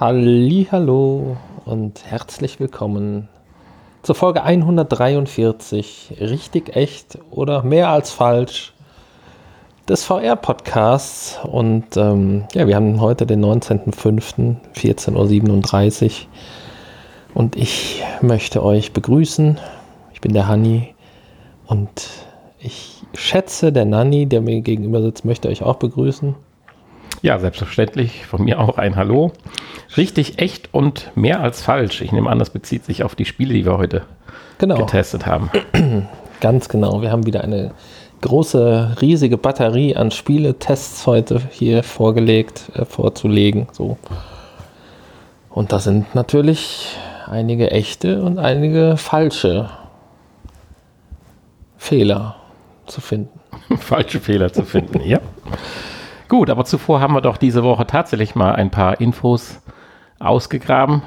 Hallo und herzlich willkommen zur Folge 143. Richtig, echt oder mehr als falsch des VR-Podcasts. Und ähm, ja, wir haben heute den 19.05. 14.37 Uhr. Und ich möchte euch begrüßen. Ich bin der Hanni und ich schätze, der Nanni, der mir gegenüber sitzt, möchte euch auch begrüßen. Ja, selbstverständlich. Von mir auch ein Hallo. Richtig, echt und mehr als falsch. Ich nehme an, das bezieht sich auf die Spiele, die wir heute genau. getestet haben. Ganz genau. Wir haben wieder eine große, riesige Batterie an Spieletests heute hier vorgelegt, äh, vorzulegen. So. Und da sind natürlich einige echte und einige falsche Fehler zu finden. falsche Fehler zu finden, ja. Gut, aber zuvor haben wir doch diese Woche tatsächlich mal ein paar Infos ausgegraben.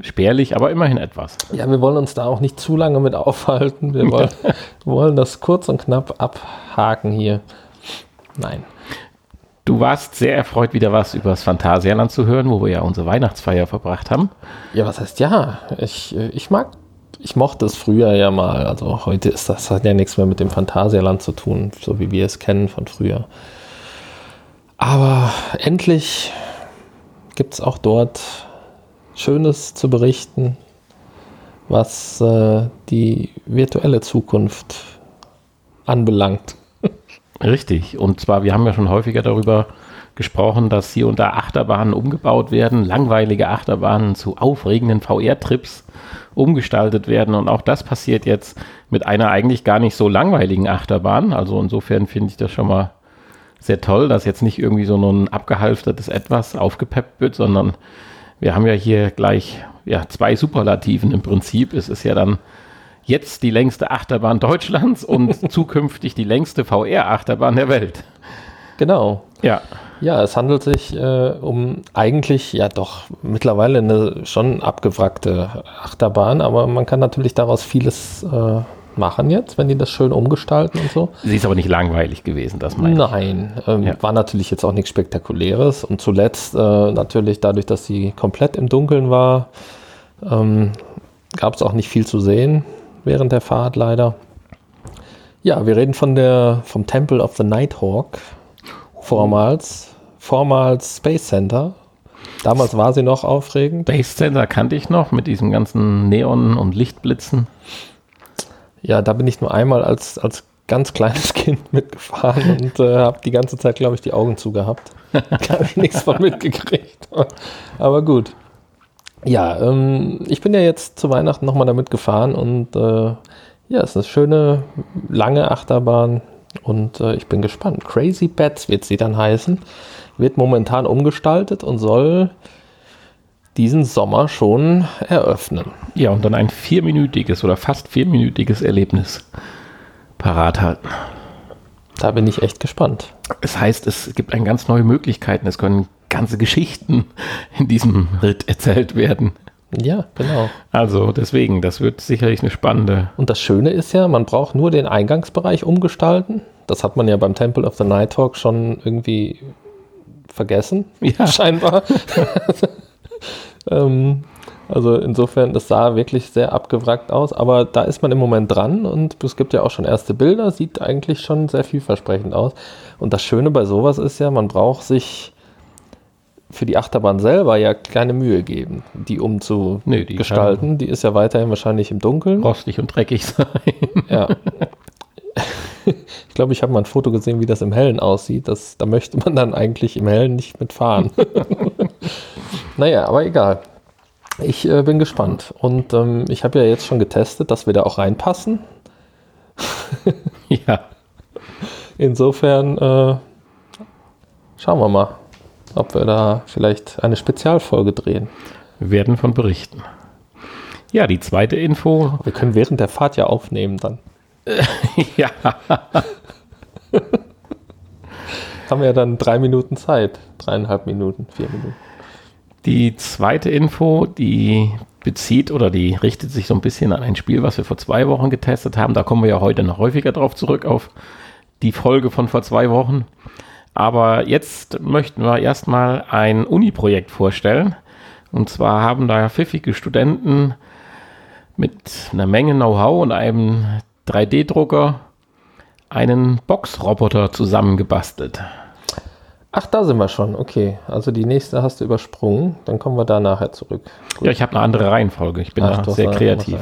Spärlich, aber immerhin etwas. Ja, wir wollen uns da auch nicht zu lange mit aufhalten. Wir wollen, wollen das kurz und knapp abhaken hier. Nein. Du warst sehr erfreut, wieder was über das Phantasialand zu hören, wo wir ja unsere Weihnachtsfeier verbracht haben. Ja, was heißt ja? Ich, ich mag, ich mochte es früher ja mal. Also heute ist das hat ja nichts mehr mit dem Phantasialand zu tun, so wie wir es kennen von früher. Aber endlich gibt es auch dort Schönes zu berichten, was äh, die virtuelle Zukunft anbelangt. Richtig. Und zwar, wir haben ja schon häufiger darüber gesprochen, dass hier und da Achterbahnen umgebaut werden, langweilige Achterbahnen zu aufregenden VR-Trips umgestaltet werden. Und auch das passiert jetzt mit einer eigentlich gar nicht so langweiligen Achterbahn. Also insofern finde ich das schon mal sehr toll, dass jetzt nicht irgendwie so ein abgehalftertes Etwas aufgepeppt wird, sondern wir haben ja hier gleich ja, zwei Superlativen im Prinzip. Es ist ja dann jetzt die längste Achterbahn Deutschlands und zukünftig die längste VR-Achterbahn der Welt. Genau. Ja. Ja, es handelt sich äh, um eigentlich ja doch mittlerweile eine schon abgewrackte Achterbahn, aber man kann natürlich daraus vieles äh, machen jetzt, wenn die das schön umgestalten und so. Sie ist aber nicht langweilig gewesen, das meine. Nein, ähm, ja. war natürlich jetzt auch nichts Spektakuläres. Und zuletzt äh, natürlich dadurch, dass sie komplett im Dunkeln war, ähm, gab es auch nicht viel zu sehen während der Fahrt leider. Ja, wir reden von der, vom Temple of the Nighthawk, vormals, vormals Space Center. Damals war sie noch aufregend. Space Center kannte ich noch mit diesen ganzen Neon- und Lichtblitzen. Ja, da bin ich nur einmal als, als ganz kleines Kind mitgefahren und äh, habe die ganze Zeit, glaube ich, die Augen zugehabt. Da habe ich nichts von mitgekriegt. Aber gut. Ja, ähm, ich bin ja jetzt zu Weihnachten nochmal damit gefahren und äh, ja, es ist eine schöne, lange Achterbahn und äh, ich bin gespannt. Crazy Bats wird sie dann heißen. Wird momentan umgestaltet und soll diesen Sommer schon eröffnen. Ja, und dann ein vierminütiges oder fast vierminütiges Erlebnis parat halten. Da bin ich echt gespannt. Es heißt, es gibt eine ganz neue Möglichkeiten. Es können ganze Geschichten in diesem Ritt erzählt werden. Ja, genau. Also deswegen, das wird sicherlich eine spannende. Und das Schöne ist ja, man braucht nur den Eingangsbereich umgestalten. Das hat man ja beim Temple of the Night Talk schon irgendwie vergessen, ja. scheinbar. Ähm, also insofern, das sah wirklich sehr abgewrackt aus, aber da ist man im Moment dran und es gibt ja auch schon erste Bilder, sieht eigentlich schon sehr vielversprechend aus. Und das Schöne bei sowas ist ja, man braucht sich für die Achterbahn selber ja keine Mühe geben, die umzugestalten. Nee, die, die ist ja weiterhin wahrscheinlich im Dunkeln. Rostig und dreckig sein. Ja. Ich glaube, ich habe mal ein Foto gesehen, wie das im Hellen aussieht. Das, da möchte man dann eigentlich im Hellen nicht mitfahren. naja, aber egal. Ich äh, bin gespannt. Und ähm, ich habe ja jetzt schon getestet, dass wir da auch reinpassen. ja. Insofern äh, schauen wir mal, ob wir da vielleicht eine Spezialfolge drehen. Wir werden von berichten. Ja, die zweite Info. Wir können während der Fahrt ja aufnehmen dann. ja. Haben wir ja dann drei Minuten Zeit. Dreieinhalb Minuten, vier Minuten. Die zweite Info, die bezieht oder die richtet sich so ein bisschen an ein Spiel, was wir vor zwei Wochen getestet haben. Da kommen wir ja heute noch häufiger drauf zurück, auf die Folge von vor zwei Wochen. Aber jetzt möchten wir erstmal ein Uni-Projekt vorstellen. Und zwar haben da pfiffige Studenten mit einer Menge Know-how und einem 3D-Drucker einen Boxroboter zusammengebastelt. Ach, da sind wir schon. Okay. Also die nächste hast du übersprungen. Dann kommen wir da nachher zurück. Gut. Ja, ich habe eine andere Reihenfolge. Ich bin Ach, da sehr kreativ.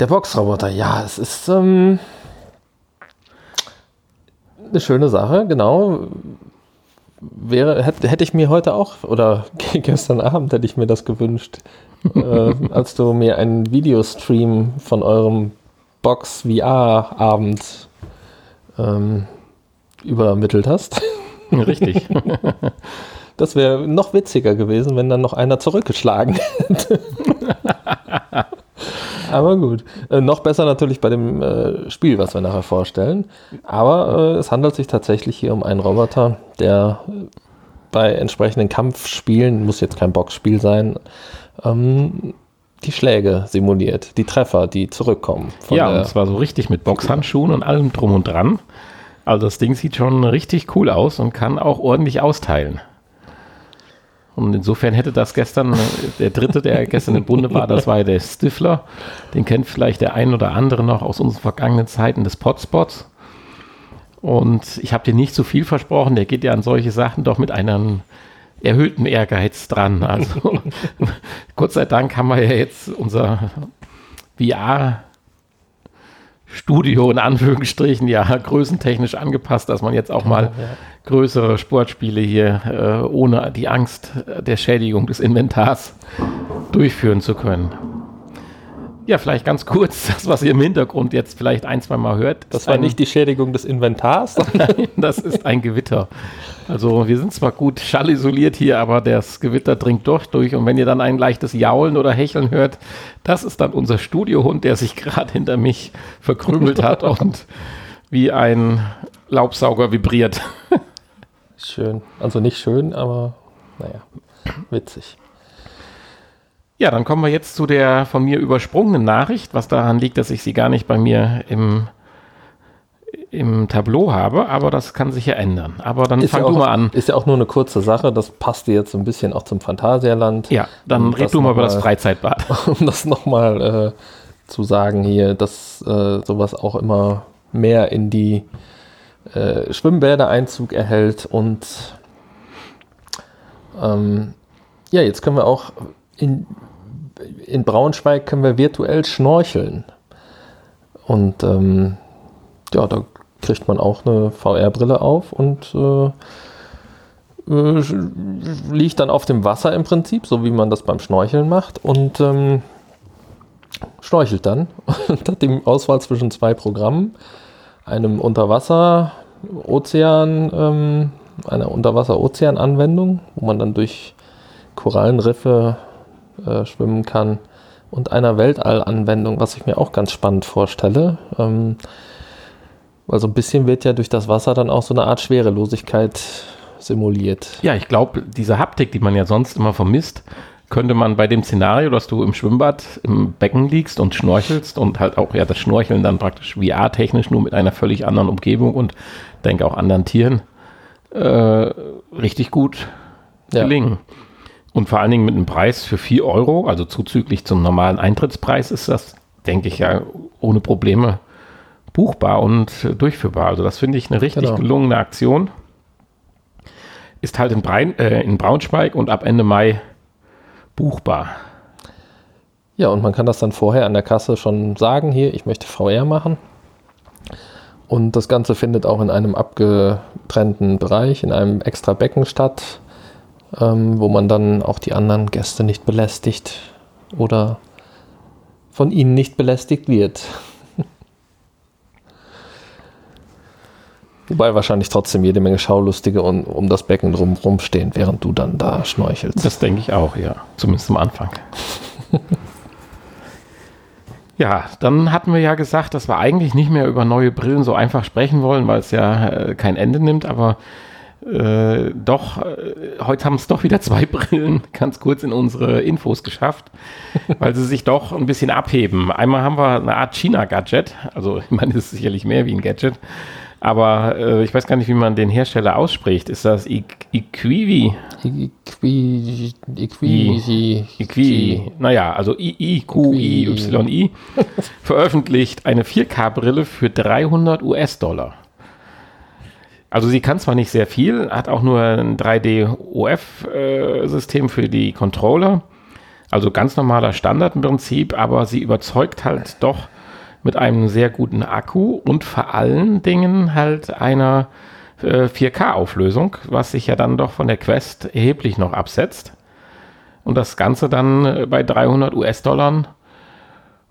Der Boxroboter, ja, es ist ähm, eine schöne Sache, genau. Wäre, hätte, hätte ich mir heute auch, oder gestern Abend hätte ich mir das gewünscht, äh, als du mir einen Videostream von eurem Box VR-Abend ähm, übermittelt hast. Richtig. Das wäre noch witziger gewesen, wenn dann noch einer zurückgeschlagen hätte. Aber gut. Äh, noch besser natürlich bei dem äh, Spiel, was wir nachher vorstellen. Aber äh, es handelt sich tatsächlich hier um einen Roboter, der bei entsprechenden Kampfspielen, muss jetzt kein Boxspiel sein, ähm, die Schläge simuliert, die Treffer, die zurückkommen. ja, und zwar so richtig mit Boxhandschuhen und allem drum und dran. Also das Ding sieht schon richtig cool aus und kann auch ordentlich austeilen. Und insofern hätte das gestern, der dritte, der gestern im Bunde war, das war ja der Stifler. Den kennt vielleicht der ein oder andere noch aus unseren vergangenen Zeiten des Potspots. Und ich habe dir nicht zu so viel versprochen, der geht ja an solche Sachen doch mit einem erhöhten Ehrgeiz dran. Also Gott sei Dank haben wir ja jetzt unser VR Studio in Anführungsstrichen ja größentechnisch angepasst, dass man jetzt auch mal ja, ja. größere Sportspiele hier äh, ohne die Angst der Schädigung des Inventars durchführen zu können. Ja, vielleicht ganz kurz, das, was ihr im Hintergrund jetzt vielleicht ein, zwei Mal hört. Das war ein, nicht die Schädigung des Inventars, Nein, das ist ein Gewitter. Also wir sind zwar gut schallisoliert hier, aber das Gewitter dringt doch durch. Und wenn ihr dann ein leichtes Jaulen oder Hecheln hört, das ist dann unser Studiohund, der sich gerade hinter mich verkrümelt hat und wie ein Laubsauger vibriert. Schön. Also nicht schön, aber naja, witzig. Ja, dann kommen wir jetzt zu der von mir übersprungenen Nachricht, was daran liegt, dass ich sie gar nicht bei mir im, im Tableau habe, aber das kann sich ja ändern. Aber dann ist fang ja auch, du mal an. Ist ja auch nur eine kurze Sache, das passte jetzt so ein bisschen auch zum Phantasialand. Ja, dann um red du mal über das Freizeitbad. Um das nochmal äh, zu sagen hier, dass äh, sowas auch immer mehr in die äh, Schwimmbäder Einzug erhält und ähm, ja, jetzt können wir auch in in Braunschweig können wir virtuell schnorcheln. Und ähm, ja, da kriegt man auch eine VR-Brille auf und äh, äh, liegt dann auf dem Wasser im Prinzip, so wie man das beim Schnorcheln macht und ähm, schnorchelt dann und hat die Auswahl zwischen zwei Programmen, einem Unterwasser-Ozean, ähm, einer Unterwasser-Ozean-Anwendung, wo man dann durch Korallenriffe äh, schwimmen kann und einer Weltallanwendung, was ich mir auch ganz spannend vorstelle. Ähm, weil so ein bisschen wird ja durch das Wasser dann auch so eine Art Schwerelosigkeit simuliert. Ja, ich glaube, diese Haptik, die man ja sonst immer vermisst, könnte man bei dem Szenario, dass du im Schwimmbad im Becken liegst und schnorchelst und halt auch ja das Schnorcheln dann praktisch VR-technisch nur mit einer völlig anderen Umgebung und denke auch anderen Tieren äh, richtig gut ja. gelingen. Und vor allen Dingen mit einem Preis für 4 Euro, also zuzüglich zum normalen Eintrittspreis, ist das, denke ich, ja ohne Probleme buchbar und durchführbar. Also das finde ich eine richtig genau. gelungene Aktion. Ist halt in, Brein, äh, in Braunschweig und ab Ende Mai buchbar. Ja, und man kann das dann vorher an der Kasse schon sagen, hier, ich möchte VR machen. Und das Ganze findet auch in einem abgetrennten Bereich, in einem extra Becken statt ähm, wo man dann auch die anderen Gäste nicht belästigt oder von ihnen nicht belästigt wird. Wobei wahrscheinlich trotzdem jede Menge Schaulustige um, um das Becken drumherum stehen, während du dann da schnorchelst. Das denke ich auch, ja. Zumindest am Anfang. ja, dann hatten wir ja gesagt, dass wir eigentlich nicht mehr über neue Brillen so einfach sprechen wollen, weil es ja äh, kein Ende nimmt, aber äh, doch, äh, heute haben es doch wieder zwei Brillen ganz kurz in unsere Infos geschafft, weil sie sich doch ein bisschen abheben. Einmal haben wir eine Art China-Gadget, also ich meine, das ist sicherlich mehr wie ein Gadget. Aber äh, ich weiß gar nicht, wie man den Hersteller ausspricht. Ist das Equivi? Equi, Equi, Equi, naja, also I-I-Q-I-Y-I veröffentlicht eine 4K-Brille für 300 US-Dollar. Also sie kann zwar nicht sehr viel, hat auch nur ein 3D-OF-System für die Controller, also ganz normaler Standard im Prinzip, aber sie überzeugt halt doch mit einem sehr guten Akku und vor allen Dingen halt einer äh, 4K-Auflösung, was sich ja dann doch von der Quest erheblich noch absetzt. Und das Ganze dann äh, bei 300 US-Dollar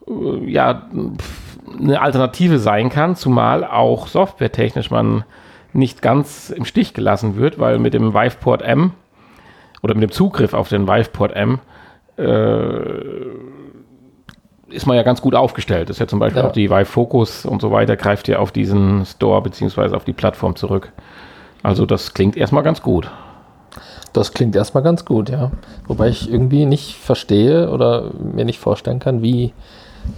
äh, ja eine Alternative sein kann, zumal auch softwaretechnisch man nicht ganz im Stich gelassen wird, weil mit dem Viveport M oder mit dem Zugriff auf den Viveport M äh, ist man ja ganz gut aufgestellt. Das ist ja zum Beispiel ja. auch die Vive Focus und so weiter, greift ja auf diesen Store beziehungsweise auf die Plattform zurück. Also das klingt erstmal ganz gut. Das klingt erstmal ganz gut, ja. Wobei ich irgendwie nicht verstehe oder mir nicht vorstellen kann, wie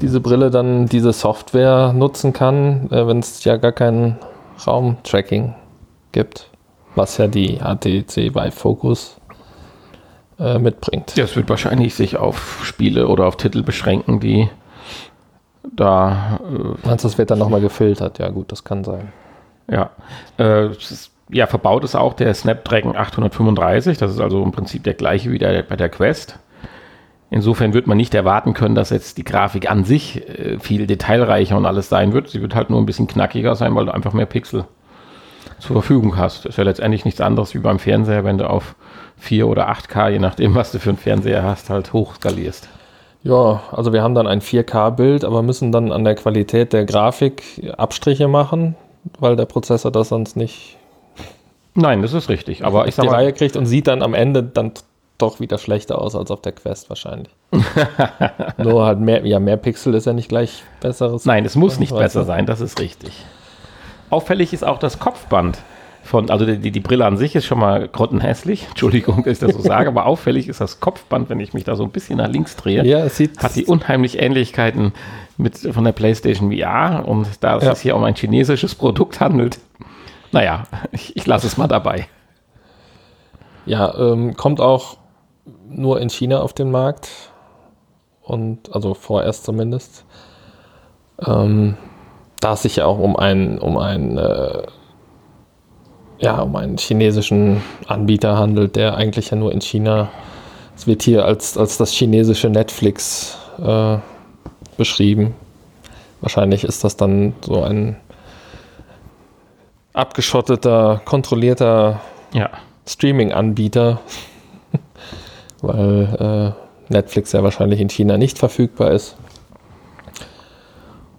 diese Brille dann diese Software nutzen kann, äh, wenn es ja gar kein Raumtracking gibt, was ja die HTC Vive Focus äh, mitbringt. Ja, es wird wahrscheinlich sich auf Spiele oder auf Titel beschränken, die da. Äh, Meinst du, das wird dann nochmal gefiltert? Ja, gut, das kann sein. Ja. Äh, ja, verbaut ist auch der Snapdragon 835. Das ist also im Prinzip der gleiche wie der, bei der Quest. Insofern wird man nicht erwarten können, dass jetzt die Grafik an sich äh, viel detailreicher und alles sein wird. Sie wird halt nur ein bisschen knackiger sein, weil du einfach mehr Pixel zur Verfügung hast. Das ist ja letztendlich nichts anderes wie beim Fernseher, wenn du auf 4 oder 8K, je nachdem, was du für einen Fernseher hast, halt hochskalierst. Ja, also wir haben dann ein 4K-Bild, aber müssen dann an der Qualität der Grafik Abstriche machen, weil der Prozessor das sonst nicht. Nein, das ist richtig. Aber ich sag die mal, Reihe kriegt und sieht dann am Ende dann doch wieder schlechter aus als auf der Quest wahrscheinlich. Nur halt mehr, ja, mehr Pixel ist ja nicht gleich besseres. Nein, es muss nicht besser sein, das ist richtig. Auffällig ist auch das Kopfband von, also die, die Brille an sich ist schon mal grottenhässlich, Entschuldigung, dass ich das so sage, aber auffällig ist das Kopfband, wenn ich mich da so ein bisschen nach links drehe, ja, es sieht hat die unheimlich Ähnlichkeiten mit von der PlayStation VR und da es ja. sich hier um ein chinesisches Produkt handelt, naja, ich, ich lasse es mal dabei. Ja, ähm, kommt auch nur in China auf den Markt. Und also vorerst zumindest. Ähm, da es sich ja auch um einen, um einen, äh, ja, um einen chinesischen Anbieter handelt, der eigentlich ja nur in China, es wird hier als, als das chinesische Netflix äh, beschrieben. Wahrscheinlich ist das dann so ein abgeschotteter, kontrollierter ja. Streaming-Anbieter, weil äh, Netflix ja wahrscheinlich in China nicht verfügbar ist.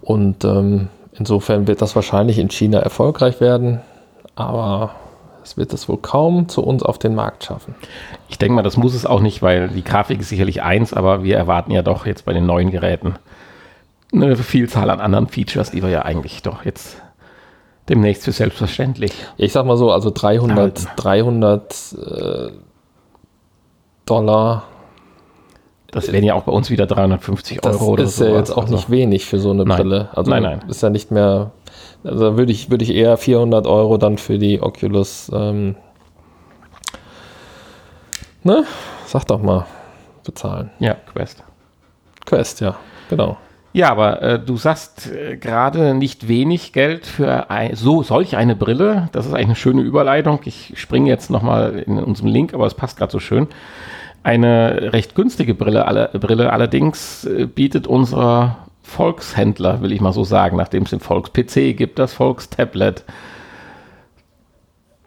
Und ähm, insofern wird das wahrscheinlich in China erfolgreich werden, aber es wird es wohl kaum zu uns auf den Markt schaffen. Ich denke mal, das muss es auch nicht, weil die Grafik ist sicherlich eins, aber wir erwarten ja doch jetzt bei den neuen Geräten eine Vielzahl an anderen Features, die wir ja eigentlich doch jetzt demnächst für selbstverständlich. Ich sag mal so, also 300, 300 äh, Dollar. Das wären ja auch bei uns wieder 350 Euro oder so. Das ist ja jetzt auch also. nicht wenig für so eine nein. Brille. Also nein, nein. Ist ja nicht mehr. Also würde ich, würde ich eher 400 Euro dann für die Oculus. Ähm, ne? Sag doch mal, bezahlen. Ja, Quest. Quest, ja, genau. Ja, aber äh, du sagst äh, gerade nicht wenig Geld für ein, so solch eine Brille. Das ist eigentlich eine schöne Überleitung. Ich springe jetzt nochmal in unserem Link, aber es passt gerade so schön. Eine recht günstige Brille, alle, Brille allerdings äh, bietet unser Volkshändler, will ich mal so sagen, nachdem es den Volks-PC gibt, das Volkstablet,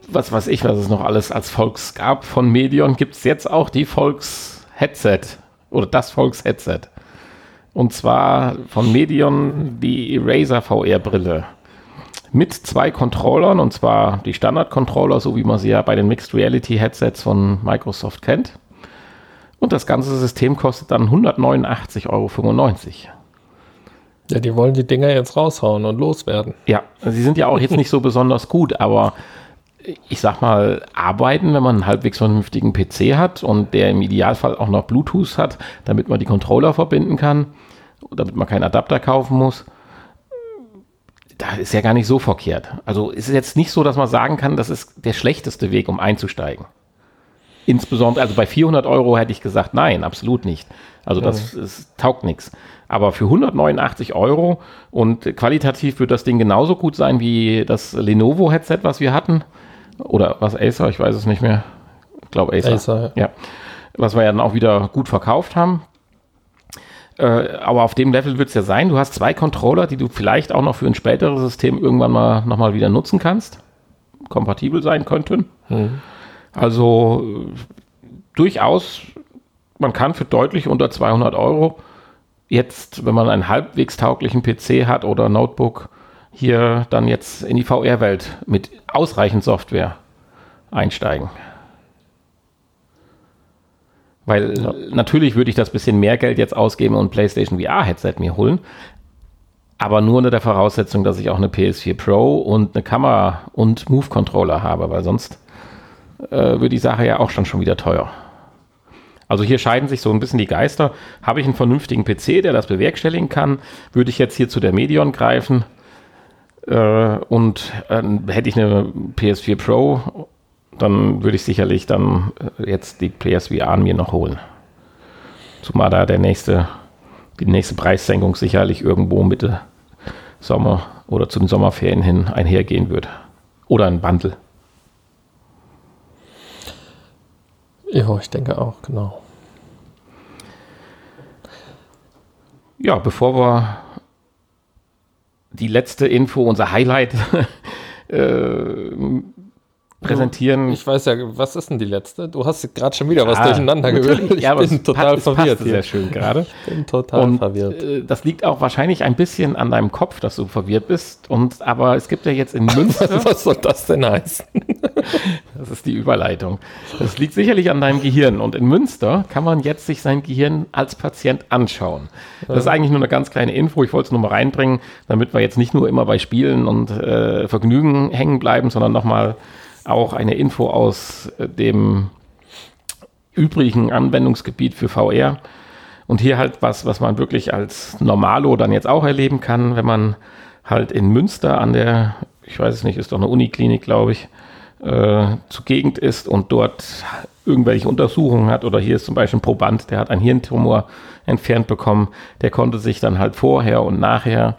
was weiß ich, was es noch alles als Volks gab von Medion, gibt es jetzt auch die Volks-Headset oder das Volks-Headset. Und zwar von Medion die Eraser VR-Brille. Mit zwei Controllern, und zwar die Standard-Controller, so wie man sie ja bei den Mixed Reality Headsets von Microsoft kennt. Und das ganze System kostet dann 189,95 Euro. Ja, die wollen die Dinger jetzt raushauen und loswerden. Ja, sie sind ja auch jetzt nicht so besonders gut, aber ich sag mal, arbeiten, wenn man einen halbwegs vernünftigen PC hat und der im Idealfall auch noch Bluetooth hat, damit man die Controller verbinden kann damit man keinen Adapter kaufen muss. da ist ja gar nicht so verkehrt. Also ist es jetzt nicht so, dass man sagen kann, das ist der schlechteste Weg, um einzusteigen. Insbesondere, also bei 400 Euro hätte ich gesagt, nein, absolut nicht. Also das, das taugt nichts. Aber für 189 Euro und qualitativ wird das Ding genauso gut sein wie das Lenovo-Headset, was wir hatten. Oder was Acer, ich weiß es nicht mehr. Ich glaube Acer. Acer, ja. Was wir ja dann auch wieder gut verkauft haben. Äh, aber auf dem Level wird es ja sein. Du hast zwei Controller, die du vielleicht auch noch für ein späteres System irgendwann mal nochmal wieder nutzen kannst. Kompatibel sein könnten. Also durchaus, man kann für deutlich unter 200 Euro jetzt, wenn man einen halbwegs tauglichen PC hat oder Notebook, hier dann jetzt in die VR-Welt mit ausreichend Software einsteigen. Weil Ja. natürlich würde ich das bisschen mehr Geld jetzt ausgeben und ein PlayStation VR-Headset mir holen. Aber nur unter der Voraussetzung, dass ich auch eine PS4 Pro und eine Kamera und Move-Controller habe, weil sonst äh, wird die Sache ja auch schon schon wieder teuer. Also hier scheiden sich so ein bisschen die Geister. Habe ich einen vernünftigen PC, der das bewerkstelligen kann, würde ich jetzt hier zu der Medion greifen äh, und äh, hätte ich eine PS4 Pro, dann würde ich sicherlich dann äh, jetzt die PSVR mir noch holen. Zumal da der nächste, die nächste Preissenkung sicherlich irgendwo Mitte Sommer oder zu den Sommerferien hin einhergehen wird. Oder ein Bundle. Ja, ich denke auch, genau. Ja, bevor wir die letzte Info, unser Highlight äh, präsentieren. Ich weiß ja, was ist denn die letzte? Du hast gerade schon wieder was Ah, durcheinander gewürfelt. Ich Ja, bin total passt- verwirrt passte sehr schön gerade. Ich bin total Und verwirrt. äh, das liegt auch wahrscheinlich ein bisschen an deinem Kopf, dass du verwirrt bist. Und aber es gibt ja jetzt in Münster, Was soll das denn heißen? Das ist die Überleitung. Das liegt sicherlich an deinem Gehirn. Und in Münster kann man jetzt sich sein Gehirn als Patient anschauen. Das ist eigentlich nur eine ganz kleine Info. Ich wollte es nur mal reinbringen, damit wir jetzt nicht nur immer bei Spielen und äh, Vergnügen hängen bleiben, sondern nochmal auch eine Info aus äh, dem übrigen Anwendungsgebiet für VR. Und hier halt was, was man wirklich als Normalo dann jetzt auch erleben kann, wenn man halt in Münster an der, ich weiß es nicht, ist doch eine Uniklinik, glaube ich, äh, zugegend ist und dort irgendwelche Untersuchungen hat. Oder hier ist zum Beispiel ein Proband, der hat einen Hirntumor entfernt bekommen, der konnte sich dann halt vorher und nachher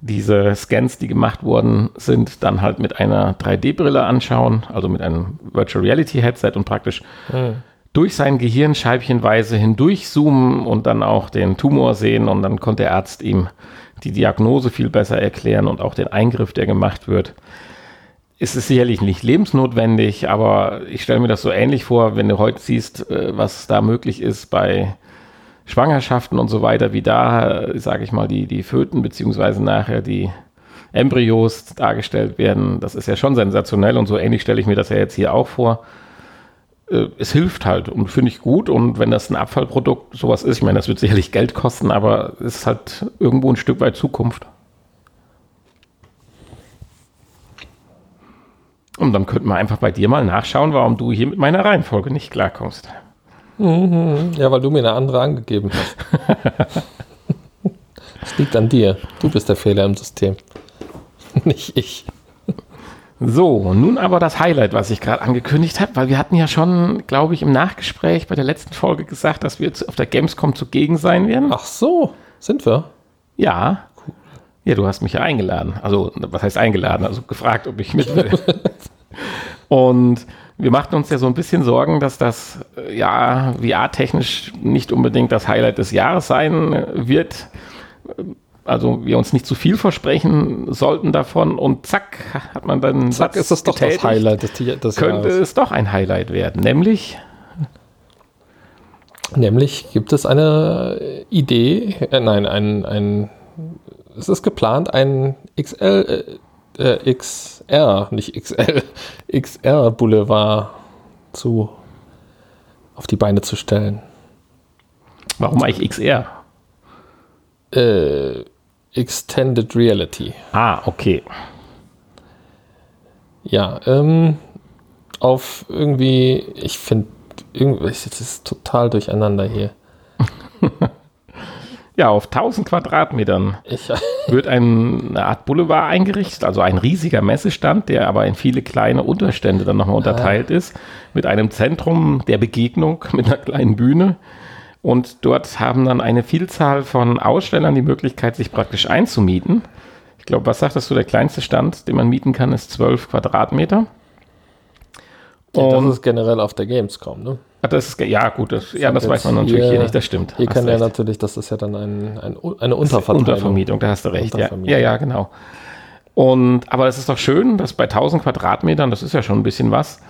diese Scans, die gemacht worden sind, dann halt mit einer 3D-Brille anschauen, also mit einem Virtual Reality Headset und praktisch durch sein Gehirn scheibchenweise hindurchzoomen und dann auch den Tumor sehen. Und dann konnte der Arzt ihm die Diagnose viel besser erklären und auch den Eingriff, der gemacht wird. Es ist sicherlich nicht lebensnotwendig, aber ich stelle mir das so ähnlich vor, wenn du heute siehst, äh, was da möglich ist bei Schwangerschaften und so weiter, wie da, sage ich mal, die, die Föten beziehungsweise nachher die Embryos dargestellt werden. Das ist ja schon sensationell und so ähnlich stelle ich mir das ja jetzt hier auch vor. Äh, Es hilft halt und finde ich gut und wenn das ein Abfallprodukt sowas ist, ich meine, das wird sicherlich Geld kosten, aber es ist halt irgendwo ein Stück weit Zukunft. Und dann könnten wir einfach bei dir mal nachschauen, warum du hier mit meiner Reihenfolge nicht klarkommst. Ja, weil du mir eine andere angegeben hast. Es liegt an dir. Du bist der Fehler im System. Nicht ich. So, nun aber das Highlight, was ich gerade angekündigt habe, weil wir hatten ja schon, glaube ich, im Nachgespräch bei der letzten Folge gesagt, dass wir jetzt auf der Gamescom zugegen sein werden. Ach so, sind wir? Ja. Ja, du hast mich ja eingeladen. Also, was heißt eingeladen? Also gefragt, ob ich mit will. Und wir machten uns ja so ein bisschen Sorgen, dass das, äh, ja, VR-technisch nicht unbedingt das Highlight des Jahres sein äh, wird. Also wir uns nicht zu viel versprechen sollten davon und zack, hat man dann Zack, Satz ist das doch das. Highlight des, des Könnte Jahres. es doch ein Highlight werden, nämlich Nämlich gibt es eine Idee, äh, nein, ein, ein, es ist geplant, ein XL, äh, äh, XR, nicht XL, XR Boulevard zu, auf die Beine zu stellen. warum eigentlich XR? Äh, Extended Reality. Ah, okay. Ja, ähm, auf irgendwie, ich finde, irgendwie, es ist total durcheinander hier. Ja, auf 1000 Quadratmetern Ich, wird ein, eine Art Boulevard eingerichtet, also ein riesiger Messestand, der aber in viele kleine Unterstände dann nochmal unterteilt ist, mit einem Zentrum der Begegnung, mit einer kleinen Bühne. Und dort haben dann eine Vielzahl von Ausstellern die Möglichkeit, sich praktisch einzumieten. Ich glaube, was sagtest du, der kleinste Stand, den man mieten kann, ist 12 Quadratmeter. Ja, das ist generell auf der Gamescom, ne? Das ist, ja, gut, das, ja, das weiß man natürlich hier, hier, nicht, das stimmt. Hier kann ja natürlich, das ist ja dann ein, ein, eine Untervermietung. Untervermietung, da hast du recht, ja. ja, ja, genau. Und, aber es ist doch schön, dass bei 1000 Quadratmetern, das ist ja schon ein bisschen was,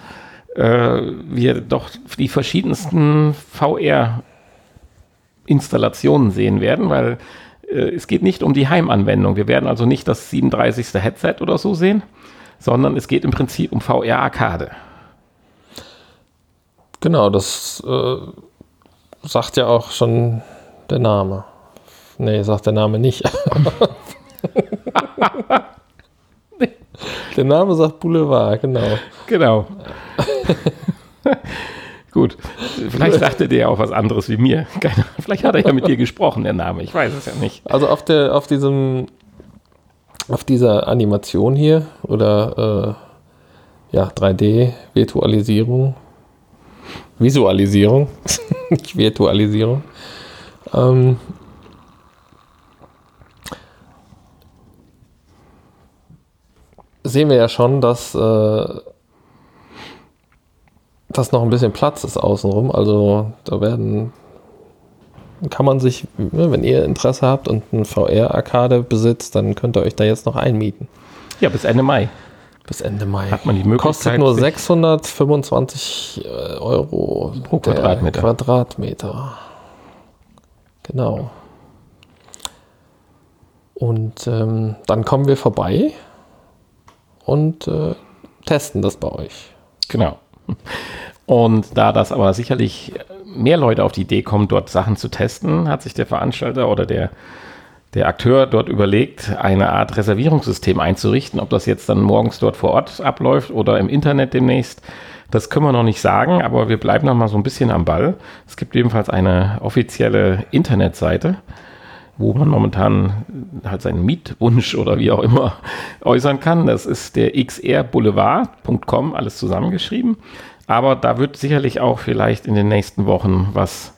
äh, wir doch die verschiedensten VR-Installationen sehen werden, weil äh, es geht nicht um die Heimanwendung. Wir werden also nicht das 37. Headset oder so sehen, sondern es geht im Prinzip um VR-Arcade. Genau, das äh, sagt ja auch schon der Name. Nee, sagt der Name nicht. der Name sagt Boulevard, genau. Genau. Gut, vielleicht sagte der ja auch was anderes wie mir. Vielleicht hat er ja mit dir gesprochen, der Name. Ich weiß es ja nicht. Also auf der, auf diesem, auf dieser Animation hier oder äh, ja 3D-Virtualisierung Visualisierung, nicht Virtualisierung. Ähm, sehen wir ja schon, dass, äh, dass noch ein bisschen Platz ist außenrum. Also da werden kann man sich, ne, wenn ihr Interesse habt und ein VR-Arcade besitzt, dann könnt ihr euch da jetzt noch einmieten. Ja, bis Ende Mai. Bis Ende Mai. Hat man die Möglichkeit. Kostet nur 625 äh, Euro pro Quadratmeter. Quadratmeter. Genau. Und ähm, dann kommen wir vorbei und äh, testen das bei euch. Genau. Und da das aber sicherlich mehr Leute auf die Idee kommen, dort Sachen zu testen, hat sich der Veranstalter oder der der Akteur dort überlegt, eine Art Reservierungssystem einzurichten. Ob das jetzt dann morgens dort vor Ort abläuft oder im Internet demnächst, das können wir noch nicht sagen, aber wir bleiben noch mal so ein bisschen am Ball. Es gibt ebenfalls eine offizielle Internetseite, wo man momentan halt seinen Mietwunsch oder wie auch immer äußern kann. Das ist der xrboulevard.com, alles zusammengeschrieben. Aber da wird sicherlich auch vielleicht in den nächsten Wochen was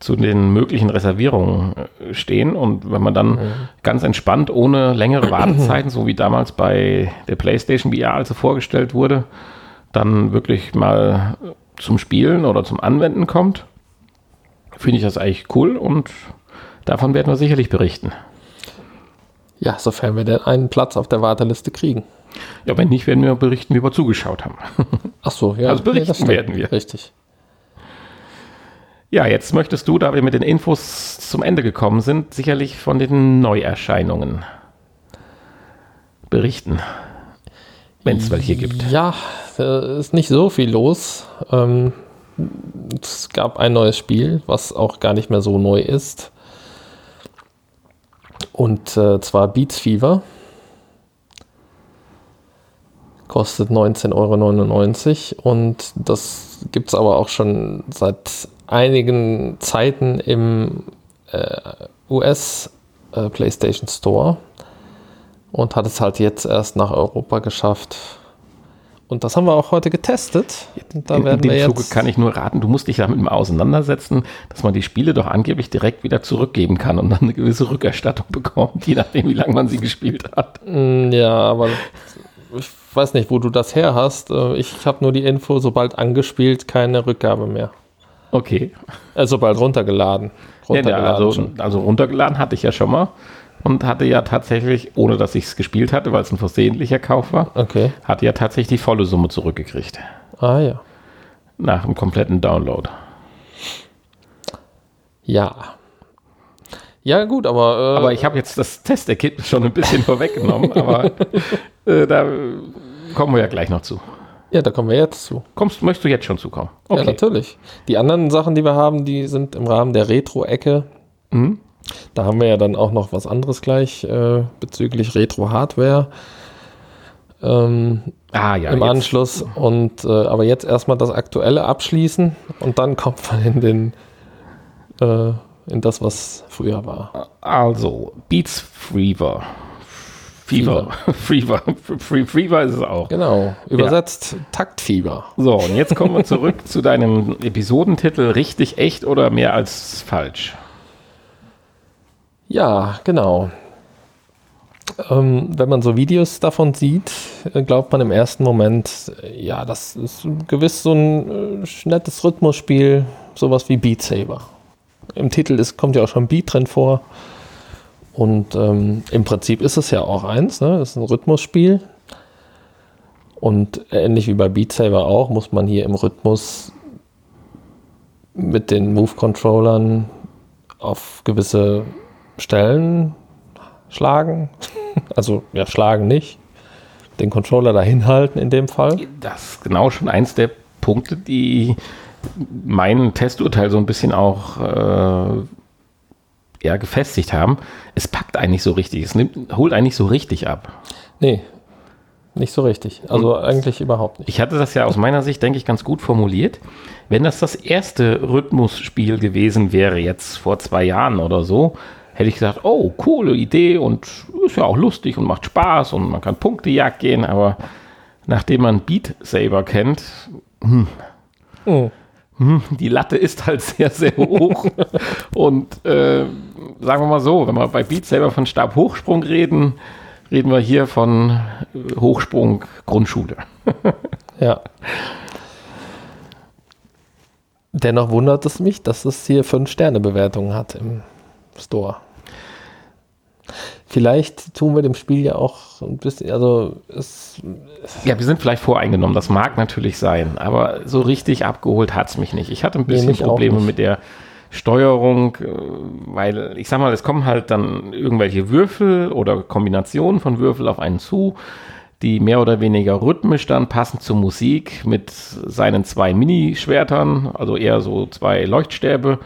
zu den möglichen Reservierungen äh, stehen. Und wenn man dann mhm. ganz entspannt, ohne längere Wartezeiten, so wie damals bei der PlayStation VR, als sie vorgestellt wurde, dann wirklich mal zum Spielen oder zum Anwenden kommt, finde ich das eigentlich cool und davon werden wir sicherlich berichten. Ja, sofern wir denn einen Platz auf der Warteliste kriegen. Ja, wenn nicht, werden wir berichten, wie wir zugeschaut haben. Ach so, ja. Also berichten nee, werden wir. Richtig. Ja, jetzt möchtest du, da wir mit den Infos zum Ende gekommen sind, sicherlich von den Neuerscheinungen berichten. Wenn es welche gibt. Ja, ist nicht so viel los. Ähm, es gab ein neues Spiel, was auch gar nicht mehr so neu ist. Und äh, zwar Beats Fever. Kostet 19,99 Euro. Und das gibt es aber auch schon seit einigen Zeiten im äh, US äh, PlayStation Store und hat es halt jetzt erst nach Europa geschafft. Und das haben wir auch heute getestet. Da in, in dem Zuge kann ich nur raten, du musst dich damit mal auseinandersetzen, dass man die Spiele doch angeblich direkt wieder zurückgeben kann und dann eine gewisse Rückerstattung bekommt, je nachdem, wie lange man sie gespielt hat. Mm, ja, aber ich weiß nicht, wo du das her hast. Äh, ich habe nur die Info, sobald angespielt, keine Rückgabe mehr. Okay. Also bald runtergeladen. runtergeladen ja, also, also, runtergeladen hatte ich ja schon mal und hatte ja tatsächlich, ohne dass ich es gespielt hatte, weil es ein versehentlicher Kauf war, okay. hatte ja tatsächlich die volle Summe zurückgekriegt. Ah ja. Nach dem kompletten Download. Ja. Ja, gut, aber. Äh, aber ich habe jetzt das Testergebnis schon ein bisschen vorweggenommen, aber äh, da kommen wir ja gleich noch zu. Ja, da kommen wir jetzt zu. Kommst, möchtest du jetzt schon zukommen? Okay. Ja, natürlich. Die anderen Sachen, die wir haben, die sind im Rahmen der Retro-Ecke. Mhm. Da haben wir ja dann auch noch was anderes gleich äh, bezüglich Retro-Hardware. Ähm, ah, ja, im jetzt. Anschluss. Und äh, aber jetzt erstmal das Aktuelle abschließen und dann kommt man in den äh, in das, was früher war. Also, Beats Fever. Fever. Fever. Fever, Fever ist es auch. Genau, übersetzt ja. Taktfieber. So, und jetzt kommen wir zurück zu deinem Episodentitel Richtig, echt oder mehr als falsch? Ja, genau. Ähm, wenn man so Videos davon sieht, äh, glaubt man im ersten Moment, äh, ja, das ist gewiss so ein äh, nettes Rhythmusspiel, sowas wie Beat Saber. Im Titel ist, kommt ja auch schon Beat drin vor. Und ähm, im Prinzip ist es ja auch eins, ne? Das ist ein Rhythmusspiel. Und ähnlich wie bei Beat Saber auch, muss man hier im Rhythmus mit den Move-Controllern auf gewisse Stellen schlagen. Also ja, schlagen nicht. Den Controller dahin halten in dem Fall. Das ist genau schon eins der Punkte, die mein Testurteil so ein bisschen auch äh, eher gefestigt haben. Es packt eigentlich so richtig. Es nimmt, holt eigentlich so richtig ab. Nee, nicht so richtig. Also Und eigentlich überhaupt nicht. Ich hatte das ja aus meiner Sicht, denke ich, ganz gut formuliert. Wenn das das erste Rhythmusspiel gewesen wäre, jetzt vor zwei Jahren oder so, hätte ich gesagt, oh, coole Idee und ist ja auch lustig und macht Spaß und man kann Punktejagd gehen, aber nachdem man Beat Saber kennt, hm, hm. Hm, die Latte ist halt sehr, sehr hoch. und äh, sagen wir mal so, wenn wir bei Beat Saber von Stabhochsprung reden, reden wir hier von Hochsprung Grundschule. ja. Dennoch wundert es mich, dass es hier 5-Sterne-Bewertungen hat im Store. Vielleicht tun wir dem Spiel ja auch ein bisschen, also es. Ja, wir sind vielleicht voreingenommen, das mag natürlich sein, aber so richtig abgeholt hat es mich nicht. Ich hatte ein bisschen nee, Probleme mit der Steuerung, äh, weil ich sag mal, es kommen halt dann irgendwelche Würfel oder Kombinationen von Würfel auf einen zu, die mehr oder weniger rhythmisch dann passend zur Musik mit seinen zwei Minischwertern, also eher so zwei Leuchtstäbe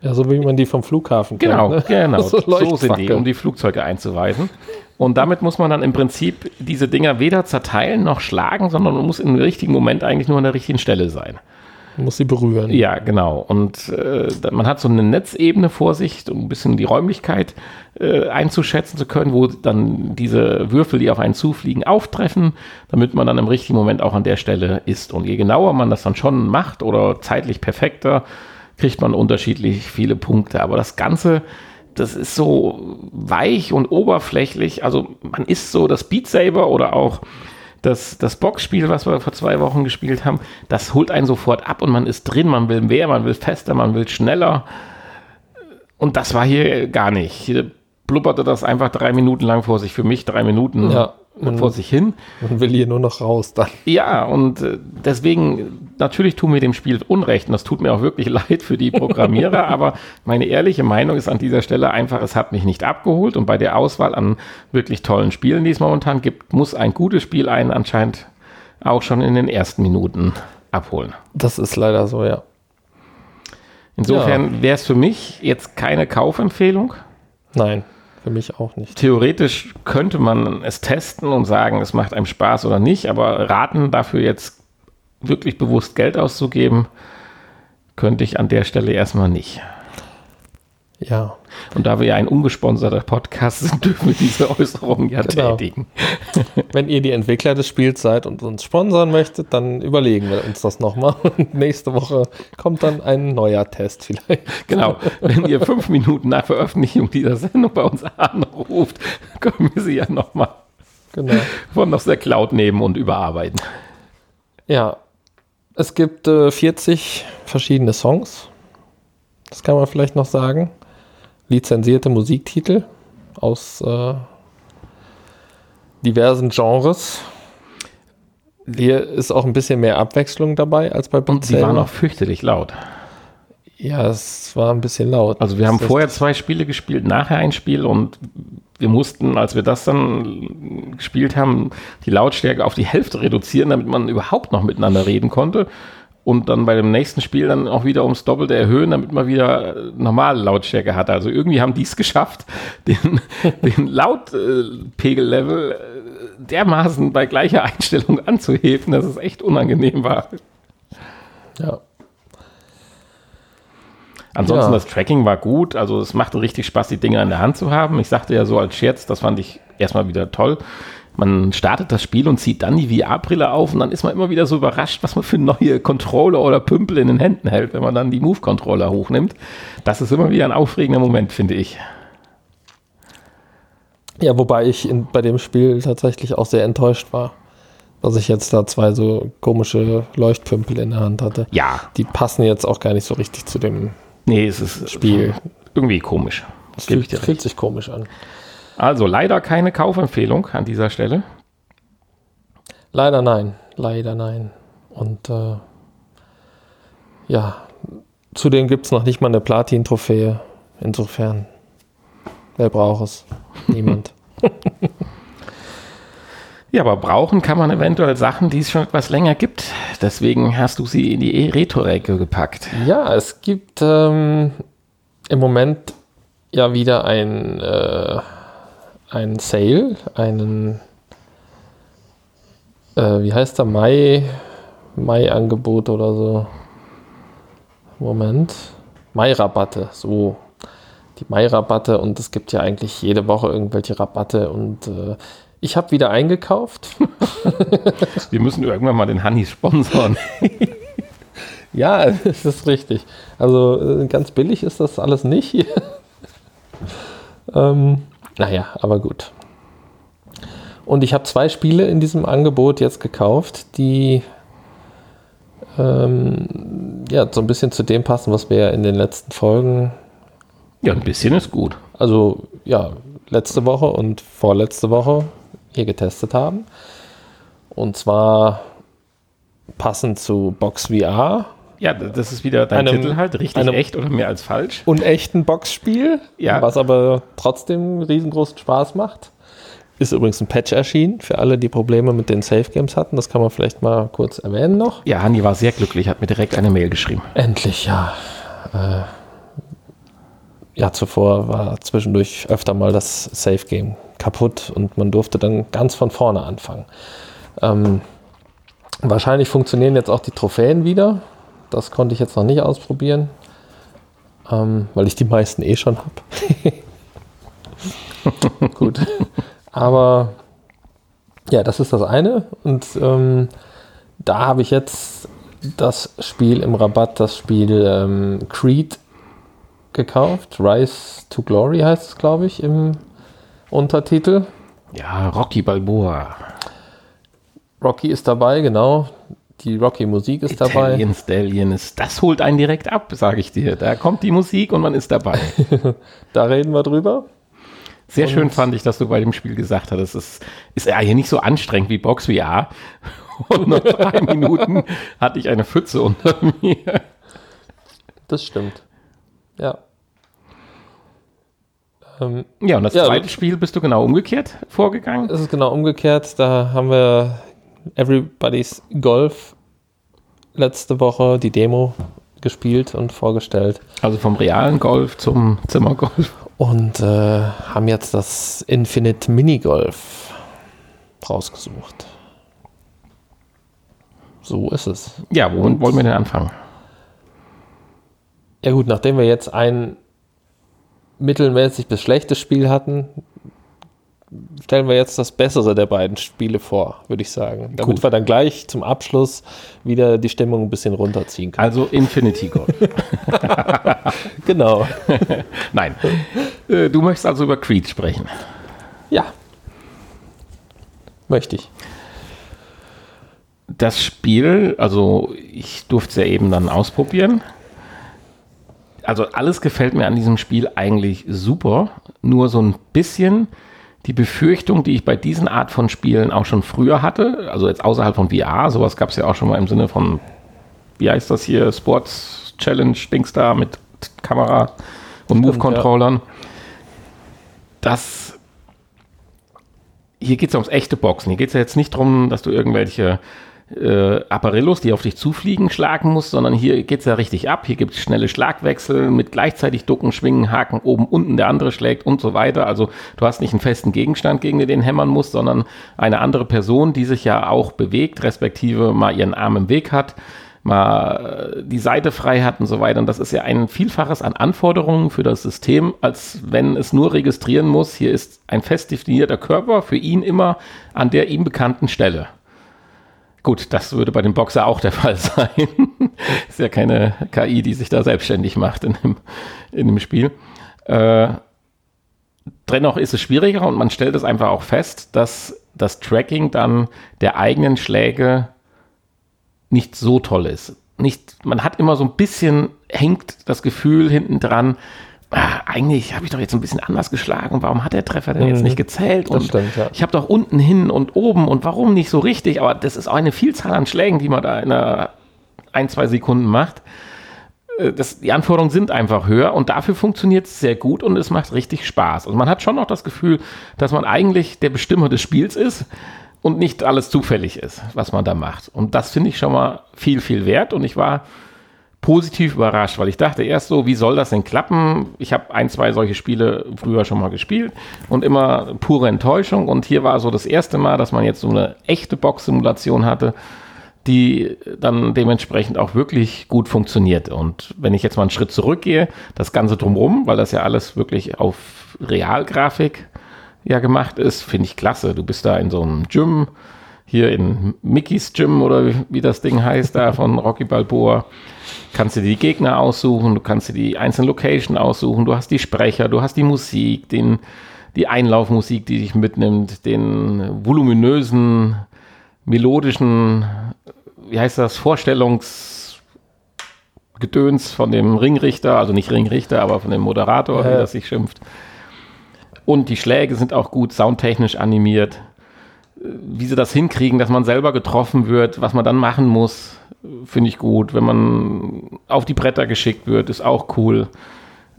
ja, so wie man die vom Flughafen kennt. Genau, ne? genau. so, so sind die, um die Flugzeuge einzuweisen. Und damit muss man dann im Prinzip diese Dinger weder zerteilen noch schlagen, sondern man muss im richtigen Moment eigentlich nur an der richtigen Stelle sein. Man muss sie berühren. Ja, genau. Und äh, man hat so eine Netzebene vor sich, um ein bisschen die Räumlichkeit äh, einzuschätzen zu können, wo dann diese Würfel, die auf einen zufliegen, auftreffen, damit man dann im richtigen Moment auch an der Stelle ist. Und je genauer man das dann schon macht oder zeitlich perfekter, kriegt man unterschiedlich viele Punkte. Aber das Ganze, das ist so weich und oberflächlich. Also man ist so das Beat Saber oder auch das, das Boxspiel, was wir vor zwei Wochen gespielt haben, das holt einen sofort ab und man ist drin, man will mehr, man will fester, man will schneller. Und das war hier gar nicht. Hier blubberte das einfach drei Minuten lang vor sich. Für mich drei Minuten. Ja man, vor sich hin. Man will hier nur noch raus dann. Ja, und äh, deswegen, natürlich tun wir dem Spiel Unrecht und das tut mir auch wirklich leid für die Programmierer, aber meine ehrliche Meinung ist an dieser Stelle einfach, es hat mich nicht abgeholt und bei der Auswahl an wirklich tollen Spielen, die es momentan gibt, muss ein gutes Spiel einen anscheinend auch schon in den ersten Minuten abholen. Das ist leider so, ja. Insofern ja. wäre es für mich jetzt keine Kaufempfehlung. Nein. Für mich auch nicht. Theoretisch könnte man es testen und sagen, es macht einem Spaß oder nicht, aber raten dafür jetzt wirklich bewusst Geld auszugeben, könnte ich an der Stelle erstmal nicht. Ja. Und da wir ja ein ungesponserter Podcast sind, dürfen wir diese Äußerungen ja genau. tätigen. Wenn ihr die Entwickler des Spiels seid und uns sponsern möchtet, dann überlegen wir uns das nochmal. Und nächste Woche kommt dann ein neuer Test vielleicht. Genau. Wenn ihr fünf Minuten nach Veröffentlichung dieser Sendung bei uns anruft, können wir sie ja nochmal genau. von aus der Cloud nehmen und überarbeiten. Ja. Es gibt äh, 40 verschiedene Songs. Das kann man vielleicht noch sagen lizenzierte Musiktitel aus äh, diversen Genres. Hier ist auch ein bisschen mehr Abwechslung dabei als bei Beat Und die waren auch fürchterlich laut. Ja, es war ein bisschen laut. Also wir haben vorher zwei Spiele gespielt, nachher ein Spiel und wir mussten, als wir das dann gespielt haben, die Lautstärke auf die Hälfte reduzieren, damit man überhaupt noch miteinander reden konstte und dann bei dem nächsten Spiel dann auch wieder ums Doppelte erhöhen, damit man wieder normale Lautstärke hat. Also irgendwie haben die es geschafft, den, den Lautpegellevel äh, dermaßen bei gleicher Einstellung anzuheben, dass es echt unangenehm war. Ja. Ansonsten Ja. das Tracking war gut, also es machte richtig Spaß, die Dinger in der Hand zu haben. Ich sagte ja so als Scherz, das fand ich erstmal wieder toll. Man startet das Spiel und zieht dann die VR-Brille auf und dann ist man immer wieder so überrascht, was man für neue Controller oder Pümpel in den Händen hält, wenn man dann die Move-Controller hochnimmt. Das ist immer wieder ein aufregender Moment, finde ich. Ja, wobei ich in, bei dem Spiel tatsächlich auch sehr enttäuscht war, dass ich jetzt da zwei so komische Leuchtpümpel in der Hand hatte. Ja, Die passen jetzt auch gar nicht so richtig zu dem nee, es ist Spiel. irgendwie komisch. Das Fühlt, fühlt sich komisch an. Also leider keine Kaufempfehlung an dieser Stelle. Leider nein, leider nein. Und äh, ja, zudem gibt es noch nicht mal eine Platin-Trophäe. Insofern, wer braucht es? Niemand. Ja, aber brauchen kann man eventuell Sachen, die es schon etwas länger gibt. Deswegen hast du sie in die Retro-Ecke gepackt. ja, es gibt ähm, im Moment ja wieder ein, äh, ein Sale, einen, äh, wie heißt der, Mai, Mai-Angebot oder so. Moment. Mai-Rabatte, so. Die Mai-Rabatte und es gibt ja eigentlich jede Woche irgendwelche Rabatte und äh, ich habe wieder eingekauft. Wir müssen irgendwann mal den Hanni sponsoren. Ja, das ist richtig. Also äh, ganz billig ist das alles nicht. ähm, naja, aber gut. Und ich habe zwei Spiele in diesem Angebot jetzt gekauft, die ähm, ja so ein bisschen zu dem passen, was wir ja in den letzten Folgen, Ja, ein bisschen ist gut. also ja, letzte Woche und vorletzte Woche hier getestet haben. Und zwar passend zu Box VR Ja, das ist wieder dein Einem- Titel halt. Richtig einem- echt oder mehr als falsch. unechten Boxspiel, Ja. was aber trotzdem riesengroßen Spaß macht. Ist übrigens ein Patch erschienen für alle, die Probleme mit den Safe Games hatten. Das kann man vielleicht mal kurz erwähnen noch. Ja, Hanni war sehr glücklich, hat mir direkt eine Mail geschrieben. Endlich, ja. Äh, ja, zuvor war zwischendurch öfter mal das Safe Game kaputt und man durfte dann ganz von vorne anfangen. Ähm, wahrscheinlich funktionieren jetzt auch die Trophäen wieder. Das konnte ich jetzt noch nicht ausprobieren, ähm, weil ich die meisten eh schon habe. Gut. Aber ja, das ist das eine. Und ähm, da habe ich jetzt das Spiel im Rabatt, das Spiel ähm, Creed gekauft. Rise to Glory heißt es, glaube ich, im Untertitel. Ja, Rocky Balboa. Rocky ist dabei, genau. Die Rocky-Musik ist dabei. Italian Stallion ist, das holt einen direkt ab, sage ich dir. Da kommt die Musik und man ist dabei. Da reden wir drüber. Sehr schön fand ich, dass du bei dem Spiel gesagt hast, es ist, ja hier nicht so anstrengend wie Box VR. Und nach drei Minuten hatte ich eine Pfütze unter mir. Das stimmt. Ja. Ähm, Ja, und das Ja, zweite Spiel bist du genau umgekehrt vorgegangen. es ist genau umgekehrt. Da haben wir Everybody's Golf letzte Woche die Demo gespielt und vorgestellt. Also vom realen Golf zum Zimmergolf. Und äh, haben jetzt das Infinite Minigolf rausgesucht. So ist es. Ja, womit wollen wir denn anfangen? Ja gut, nachdem wir jetzt ein mittelmäßig bis schlechtes Spiel hatten, stellen wir jetzt das bessere der beiden Spiele vor, würde ich sagen. Damit Gut. wir dann gleich zum Abschluss wieder die Stimmung ein bisschen runterziehen können. Also Infinity Golf. Genau. Nein. Äh, Du möchtest also über Creed sprechen. Ja. Möchte ich. Das Spiel, also ich durfte es ja eben dann ausprobieren. Also alles gefällt mir an diesem Spiel eigentlich super. Nur so ein bisschen die Befürchtung, die ich bei diesen Art von Spielen auch schon früher hatte, also jetzt außerhalb von VR, sowas gab es ja auch schon mal im Sinne von, wie heißt das hier, Sports Challenge, Dings da mit Kamera und Move-Controllern. Das hier geht es ums echte Boxen. Hier geht es ja jetzt nicht darum, dass du irgendwelche äh, Apparillos, die auf dich zufliegen, schlagen musst, sondern hier geht es ja richtig ab. Hier gibt es schnelle Schlagwechsel mit gleichzeitig Ducken, Schwingen, Haken, oben, unten, der andere schlägt und so weiter. Also du hast nicht einen festen Gegenstand, gegen den du den hämmern musst, sondern eine andere Person, die sich ja auch bewegt, respektive mal ihren Arm im Weg hat. mal die Seite frei hat und so weiter. Und das ist ja ein Vielfaches an Anforderungen für das System, als wenn es nur registrieren muss, hier ist ein fest definierter Körper für ihn immer an der ihm bekannten Stelle. Gut, das würde bei dem Boxer auch der Fall sein. ist ja keine KI, die sich da selbstständig macht in dem, in dem Spiel. Äh, dennoch ist es schwieriger und man stellt es einfach auch fest, dass das Tracking dann der eigenen Schläge nicht so toll ist. Nicht, man hat immer so ein bisschen, hängt das Gefühl hinten dran, ah, eigentlich habe ich doch jetzt ein bisschen anders geschlagen. Warum hat der Treffer denn jetzt mhm. nicht gezählt? Und stimmt, ja. ich habe doch unten hin und oben und warum nicht so richtig? Aber das ist auch eine Vielzahl an Schlägen, die man da in einer ein, zwei Sekunden macht. Äh, das, die Anforderungen sind einfach höher und dafür funktioniert es sehr gut und es macht richtig Spaß. Und man hat schon noch das Gefühl, dass man eigentlich der Bestimmer des Spiels ist und nicht alles zufällig ist, was man da macht. Und das finde ich schon mal viel, viel wert. Und ich war positiv überrascht, weil ich dachte erst so, wie soll das denn klappen? Ich habe ein, zwei solche Spiele früher schon mal gespielt und immer pure Enttäuschung. Und hier war so das erste Mal, dass man jetzt so eine echte Box-Simulation hatte, die dann dementsprechend auch wirklich gut funktioniert. Und wenn ich jetzt mal einen Schritt zurückgehe, das Ganze drumherum, weil das ja alles wirklich auf Realgrafik ja gemacht ist, finde ich klasse. Du bist da in so einem Gym, hier in Mickey's Gym oder wie, wie das Ding heißt, da von Rocky Balboa. Kannst du die Gegner aussuchen, du kannst dir die einzelnen Location aussuchen, du hast die Sprecher, du hast die Musik, den, die Einlaufmusik, die dich mitnimmt, den voluminösen, melodischen, wie heißt das, Vorstellungsgedöns von dem Ringrichter, also nicht Ringrichter, aber von dem Moderator, ja. wie das sich schimpft. Und die Schläge sind auch gut soundtechnisch animiert. Wie sie das hinkriegen, dass man selber getroffen wird, was man dann machen muss, finde ich gut. Wenn man auf die Bretter geschickt wird, ist auch cool.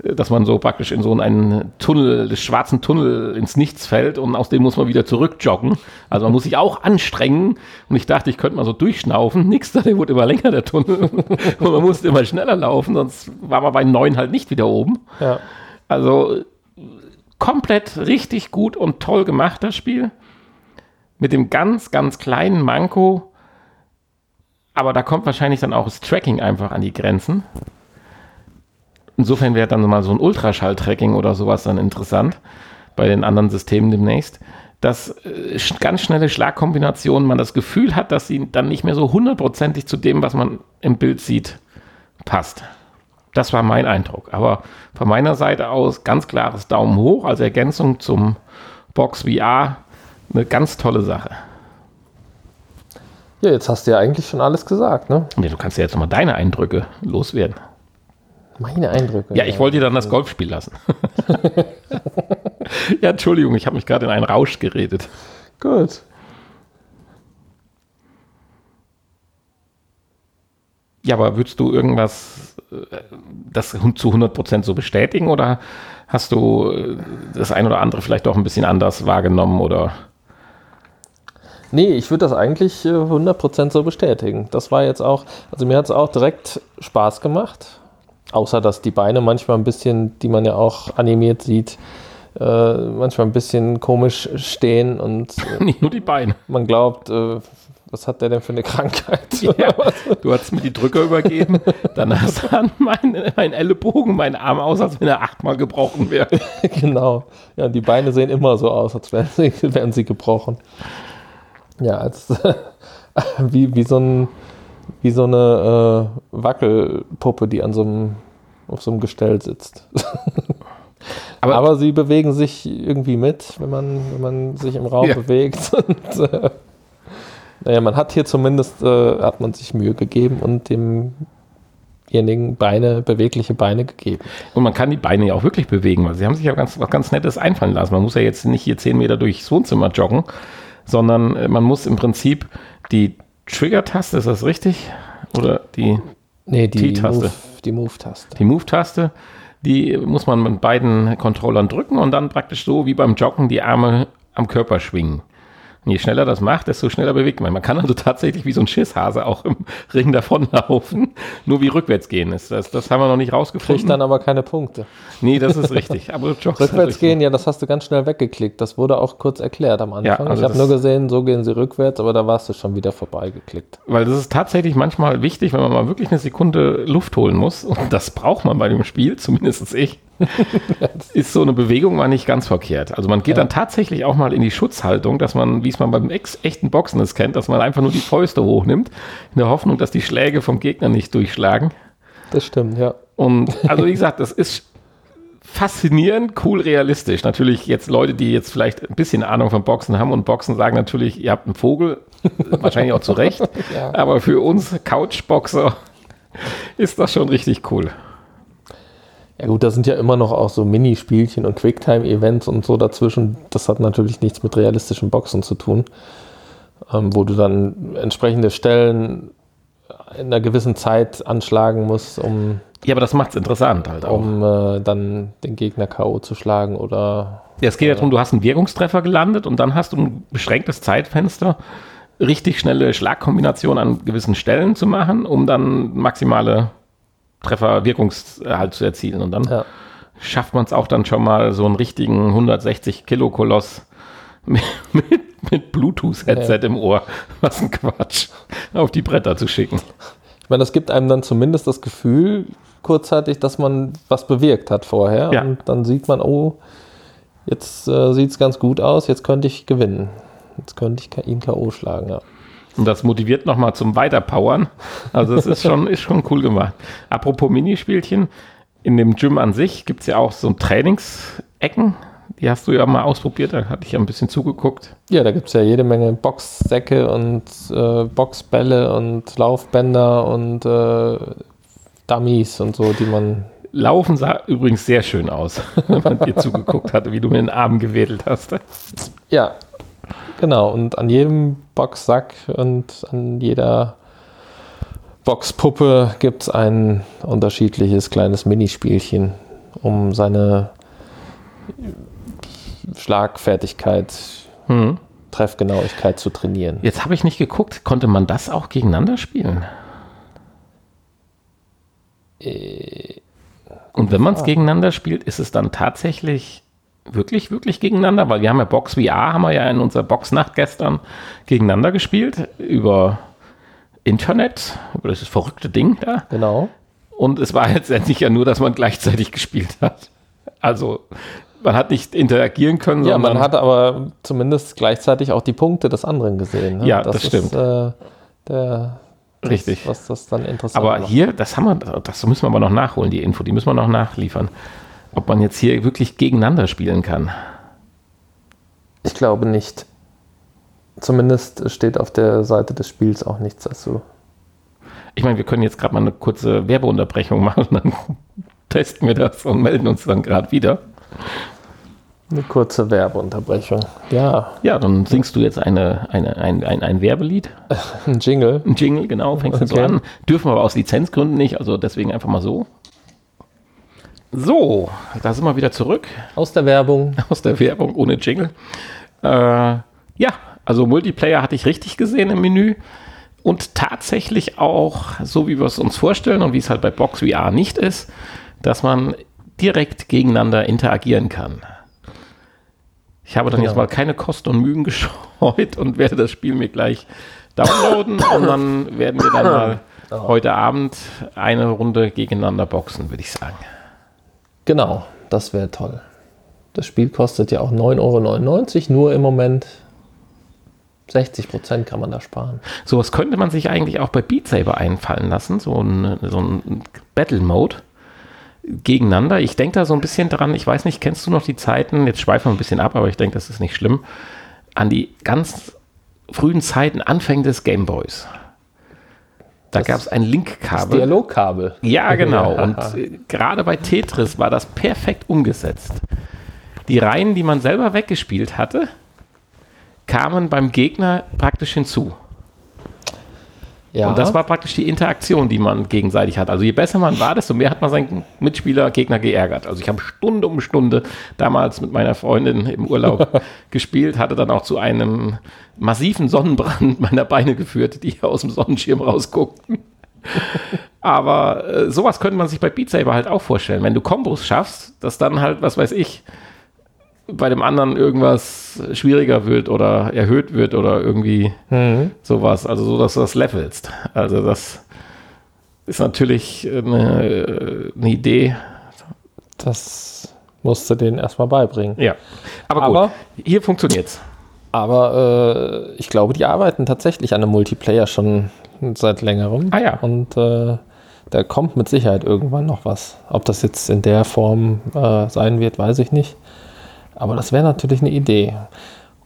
Dass man so praktisch in so einen Tunnel, des schwarzen Tunnel ins Nichts fällt und aus dem muss man wieder zurückjoggen. Also man muss sich auch anstrengen. Und ich dachte, ich könnte mal so durchschnaufen. Nix, der wurde immer länger, der Tunnel. und man musste immer schneller laufen, sonst war man bei neun halt nicht wieder oben. Ja. Also komplett richtig gut und toll gemacht, das Spiel. Mit dem ganz, ganz kleinen Manko. Aber da kommt wahrscheinlich dann auch das Tracking einfach an die Grenzen. Insofern wäre dann mal so ein Ultraschall-Tracking oder sowas dann interessant bei den anderen Systemen demnächst. Dass äh, ganz schnelle Schlagkombinationen man das Gefühl hat, dass sie dann nicht mehr so hundertprozentig zu dem, was man im Bild sieht, passt. Das war mein Eindruck. Aber von meiner Seite aus ganz klares Daumen hoch als Ergänzung zum Box VR. Eine ganz tolle Sache. Ja, jetzt hast du ja eigentlich schon alles gesagt, ne? Ja, du kannst ja jetzt mal deine Eindrücke loswerden. Meine Eindrücke? Ja, ich wollte dir dann das Golf spielen lassen. ja, Entschuldigung, ich habe mich gerade in einen Rausch geredet. Gut. Ja, aber würdest du irgendwas, äh, das zu 100% so bestätigen oder hast du äh, das ein oder andere vielleicht auch ein bisschen anders wahrgenommen oder? Nee, ich würde das eigentlich 100% äh, so bestätigen. Das war jetzt auch, also mir hat es auch direkt Spaß gemacht. Außer, dass die Beine manchmal ein bisschen, die man ja auch animiert sieht, äh, manchmal ein bisschen komisch stehen und. Äh, Nicht nur die Beine. Man glaubt, äh, was hat der denn für eine Krankheit? Ja, du hast mir die Drücker übergeben, dann sah mein, mein Ellenbogen, mein Arm aus, als wenn er achtmal gebrochen wäre. genau. Ja, die Beine sehen immer so aus, als wären sie, wären sie gebrochen. Ja, als wie, wie so ein wie so eine äh, Wackelpuppe, die an so einem auf so einem Gestell sitzt. Aber, Aber, sie bewegen sich irgendwie mit, wenn man, wenn man sich im Raum ja. bewegt. Und, äh, naja, man hat hier zumindest, äh, hat man sich Mühe gegeben und demjenigen Beine, bewegliche Beine gegeben. Und man kann die Beine ja auch wirklich bewegen, weil sie haben sich ja ganz, was ganz Nettes einfallen lassen. Man muss ja jetzt nicht hier zehn Meter durchs Wohnzimmer joggen, sondern äh, man muss im Prinzip die Trigger-Taste, ist das richtig? Oder die nee, die T-Taste? Die Move-Taste. Die Move-Taste, die muss man mit beiden Controllern drücken und dann praktisch so wie beim Joggen die Arme am Körper schwingen. Und je schneller das macht, desto schneller bewegt man. Man kann also tatsächlich wie so ein Schisshase auch im Ring davonlaufen, nur wie rückwärts gehen ist. Das, das haben wir noch nicht rausgefunden. Kriegt dann aber keine Punkte. Nee, das ist richtig. Aber Rückwärts gehen, ja, das hast du ganz schnell weggeklickt. Das wurde auch kurz erklärt am Anfang. Ja, also ich habe nur gesehen, so gehen sie rückwärts, aber da warst du schon wieder vorbeigeklickt. Weil das ist tatsächlich manchmal wichtig, wenn man mal wirklich eine Sekunde Luft holen muss. Und das braucht man bei dem Spiel, zumindest ich. Ist so eine Bewegung mal nicht ganz verkehrt. Also man geht dann tatsächlich auch mal in die Schutzhaltung, dass man, wie es man beim ex echten Boxen es kennt, dass man einfach nur die Fäuste hochnimmt, in der Hoffnung, dass die Schläge vom Gegner nicht durchschlagen. Das stimmt, ja. Und also wie gesagt, das ist faszinierend, cool, realistisch. Natürlich jetzt Leute, die jetzt vielleicht ein bisschen Ahnung von Boxen haben und Boxen sagen natürlich, ihr habt einen Vogel, wahrscheinlich auch zu Recht. Ja. Aber für uns Couchboxer ist das schon richtig cool. Ja gut, da sind ja immer noch auch so Minispielchen und Quicktime-Events und so dazwischen. Das hat natürlich nichts mit realistischen Boxen zu tun, ähm, wo du dann entsprechende Stellen in einer gewissen Zeit anschlagen musst, um, Ja, aber das macht's interessant halt auch. um äh, dann den Gegner K.O. zu schlagen oder Ja, es geht ja darum, du hast einen Wirkungstreffer gelandet und dann hast du ein beschränktes Zeitfenster, richtig schnelle Schlagkombinationen an gewissen Stellen zu machen, um dann maximale Trefferwirkungshalt zu erzielen. Und dann ja. schafft man es auch dann schon mal, so einen richtigen 160 Kilo Koloss mit, mit, mit Bluetooth-Headset im Ohr, was ein Quatsch, auf die Bretter zu schicken. Ich meine, das gibt einem dann zumindest das Gefühl, kurzzeitig, dass man was bewirkt hat vorher. Ja. Und dann sieht man, oh, jetzt äh, sieht es ganz gut aus, jetzt könnte ich gewinnen. Jetzt könnte ich ihn K.O. schlagen, ja. Und das motiviert nochmal zum Weiterpowern. Also es ist schon, ist schon cool gemacht. Apropos Minispielchen, in dem Gym an sich gibt es ja auch so Trainingsecken. Die hast du ja mal ausprobiert, da hatte ich ja ein bisschen zugeguckt. Ja, da gibt es ja jede Menge Boxsäcke und äh, Boxbälle und Laufbänder und äh, Dummies und so, die man. Laufen sah übrigens sehr schön aus, wenn man dir zugeguckt hatte, wie du mit den Armen gewedelt hast. Ja, genau. Und an jedem Boxsack und an jeder Boxpuppe gibt es ein unterschiedliches kleines Minispielchen, um seine Schlagfertigkeit, Hm. Treffgenauigkeit zu trainieren. Jetzt habe ich nicht geguckt, konnte man das auch gegeneinander spielen? Und wenn man es gegeneinander spielt, ist es dann tatsächlich wirklich, wirklich gegeneinander? Weil wir haben ja Box VR, haben wir ja in unserer Boxnacht gestern gegeneinander gespielt über Internet, über das verrückte Ding da. Genau. Und es war letztendlich ja nur, dass man gleichzeitig gespielt hat. Also man hat nicht interagieren können, Ja, sondern man hat aber zumindest gleichzeitig auch die Punkte des anderen gesehen. Ne? Ja, das stimmt. Ist, äh, der, das, Richtig. Was das dann interessant Aber macht. hier, das haben wir, das müssen wir aber noch nachholen, die Info, die müssen wir noch nachliefern. Ob man jetzt hier wirklich gegeneinander spielen kann. Ich glaube nicht. Zumindest steht auf der Seite des Spiels auch nichts dazu. Ich meine, wir können jetzt gerade mal eine kurze Werbeunterbrechung machen, dann testen wir das und melden uns dann gerade wieder. Eine kurze Werbeunterbrechung. Ja, Ja, dann singst du jetzt eine, eine, ein, ein, ein Werbelied, ein Jingle. ein Jingle, genau, fängst du so Okay. an. Dürfen wir aber aus Lizenzgründen nicht, also deswegen einfach mal so. So, da sind wir wieder zurück. Aus der Werbung. aus der Werbung ohne Jingle. Äh, ja, also Multiplayer hatte ich richtig gesehen im Menü. Und tatsächlich auch, so wie wir es uns vorstellen und wie es halt bei Box VR nicht ist, dass man direkt gegeneinander interagieren kann. Ich habe dann Genau. jetzt mal keine Kosten und Mühen gescheut und werde das Spiel mir gleich downloaden und dann werden wir dann mal heute Abend eine Runde gegeneinander boxen, würde ich sagen. Genau, das wäre toll. Das Spiel kostet ja auch 9,99 Euro, nur im Moment 60 Prozent kann man da sparen. Sowas könnte man sich eigentlich auch bei Beat Saber einfallen lassen, so ein, so ein Battle Mode gegeneinander. Ich denke da so ein bisschen dran, ich weiß nicht, kennst du noch die Zeiten, jetzt schweifen wir ein bisschen ab, aber ich denke, das ist nicht schlimm, an die ganz frühen Zeiten, Anfänge des Gameboys. Da Das- gab es ein Linkkabel. Dialogkabel. Ja, genau. Und äh, gerade bei Tetris war das perfekt umgesetzt. Die Reihen, die man selber weggespielt hatte, kamen beim Gegner praktisch hinzu. Ja. Und das war praktisch die Interaktion, die man gegenseitig hat. Also je besser man war, desto mehr hat man seinen Mitspieler, Gegner geärgert. Also ich habe Stunde um Stunde damals mit meiner Freundin im Urlaub gespielt, hatte dann auch zu einem massiven Sonnenbrand meiner Beine geführt, die aus dem Sonnenschirm rausguckten. Aber äh, sowas könnte man sich bei Beat Saber halt auch vorstellen. Wenn du Kombos schaffst, dass dann halt, was weiß ich, bei dem anderen irgendwas schwieriger wird oder erhöht wird oder irgendwie Mhm. sowas. Also so, dass du das levelst. Also das ist natürlich eine, eine Idee. Das musst du denen erstmal beibringen. Ja. Aber, gut, Aber- hier funktioniert's. Aber äh, ich glaube, die arbeiten tatsächlich an einem Multiplayer schon seit längerem. Ah ja. Und äh, da kommt mit Sicherheit irgendwann noch was. Ob das jetzt in der Form äh, sein wird, weiß ich nicht. Aber das wäre natürlich eine Idee.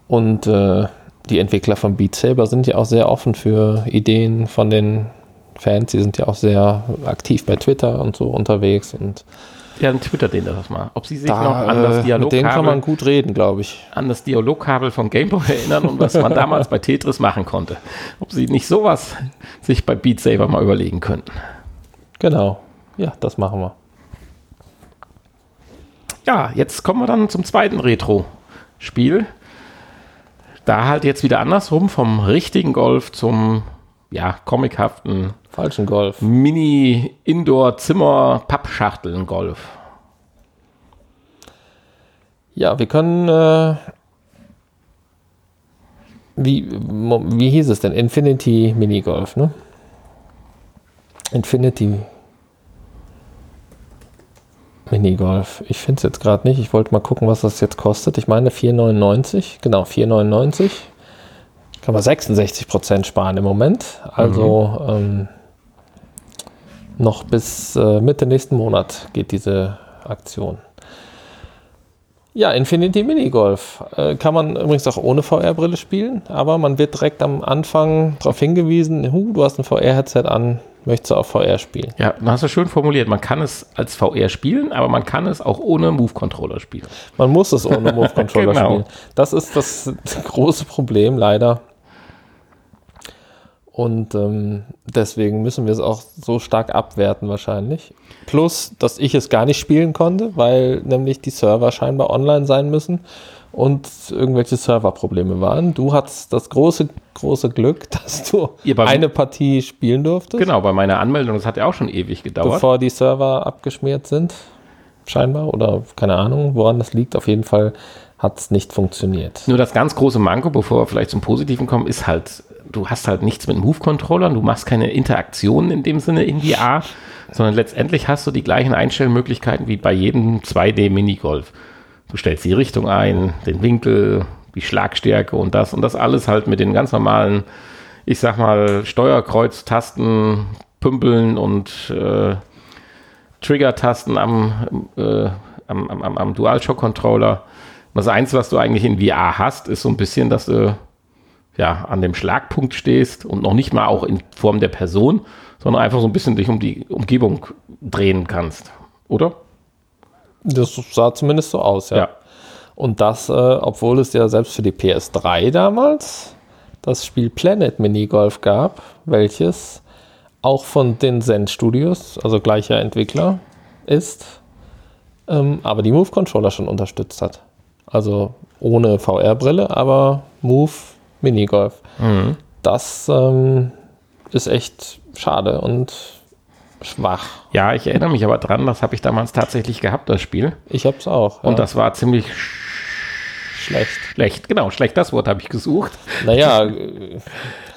Und äh, die Entwickler von Beat Saber sind ja auch sehr offen für Ideen von den Fans. Die sind ja auch sehr aktiv bei Twitter und so unterwegs. Und Ja, dann twittert denen das mal. Ob sie sich da, noch an das, äh, mit denen kann man Dialogkabel, gut reden, glaube ich. an das Dialogkabel von Gameboy erinnern und was man damals bei Tetris machen konnte. Ob sie nicht sowas sich bei Beat Saber mal überlegen könnten. Genau. Ja, das machen wir. Ja, jetzt kommen wir dann zum zweiten Retro-Spiel. Da halt jetzt wieder andersrum, vom richtigen Golf zum, ja, comichaften Falschen Golf. Mini-Indoor-Zimmer-Pappschachteln-Golf. Ja, wir können. Äh, wie, wie hieß es denn? Infinity Minigolf, ne? Infinity Minigolf. Ich finde es jetzt gerade nicht. Ich wollte mal gucken, was das jetzt kostet. Ich meine 4,99. Genau, 4,99. Kann man 66% sparen im Moment. Also ähm, noch bis äh, Mitte nächsten Monat geht diese Aktion. Ja, Infinity Minigolf. Äh, kann man übrigens auch ohne VR-Brille spielen, aber man wird direkt am Anfang darauf hingewiesen, hu, du hast ein VR-Headset an, möchtest du auf VR spielen. Ja, du hast es schön formuliert. Man kann es als VR spielen, aber man kann es auch ohne Move-Controller spielen. Man muss es ohne Move-Controller Genau. spielen. Das ist das große Problem, leider. Und ähm, deswegen müssen wir es auch so stark abwerten wahrscheinlich. Plus, dass ich es gar nicht spielen konnte, weil nämlich die Server scheinbar online sein müssen und irgendwelche Serverprobleme waren. Du hattest das große, große Glück, dass du beim- eine Partie spielen durftest, Genau, bei meiner Anmeldung, das hat ja auch schon ewig gedauert. bevor die Server abgeschmiert sind. Scheinbar. Oder keine Ahnung, woran das liegt. Auf jeden Fall hat es nicht funktioniert. Nur das ganz große Manko, bevor wir vielleicht zum Positiven kommen, ist halt, du hast halt nichts mit Move-Controllern, du machst keine Interaktionen in dem Sinne in VR, sondern letztendlich hast du die gleichen Einstellmöglichkeiten wie bei jedem 2D-Minigolf. Du stellst die Richtung ein, den Winkel, die Schlagstärke und das und das alles halt mit den ganz normalen, ich sag mal, Steuerkreuztasten, Pümpeln und äh, Trigger-Tasten am, äh, am, am, am DualShock-Controller. Das Einzige, was du eigentlich in VR hast, ist so ein bisschen, dass du ja, an dem Schlagpunkt stehst und noch nicht mal auch in Form der Person, sondern einfach so ein bisschen dich um die Umgebung drehen kannst. Oder? Das sah zumindest so aus, ja. Und das, äh, obwohl es ja selbst für die PS3 damals das Spiel Planet Minigolf gab, welches auch von den Zen Studios, also gleicher Entwickler, ist, ähm, aber die Move-Controller schon unterstützt hat. Also ohne VR-Brille, aber Move Minigolf. Das ähm, ist echt schade und schwach. Ja, ich erinnere mich aber dran, das habe ich damals tatsächlich gehabt, das Spiel. Ich hab's auch. Und ja. das war ziemlich schlecht. schlecht. Genau, schlecht, das Wort habe ich gesucht. Naja,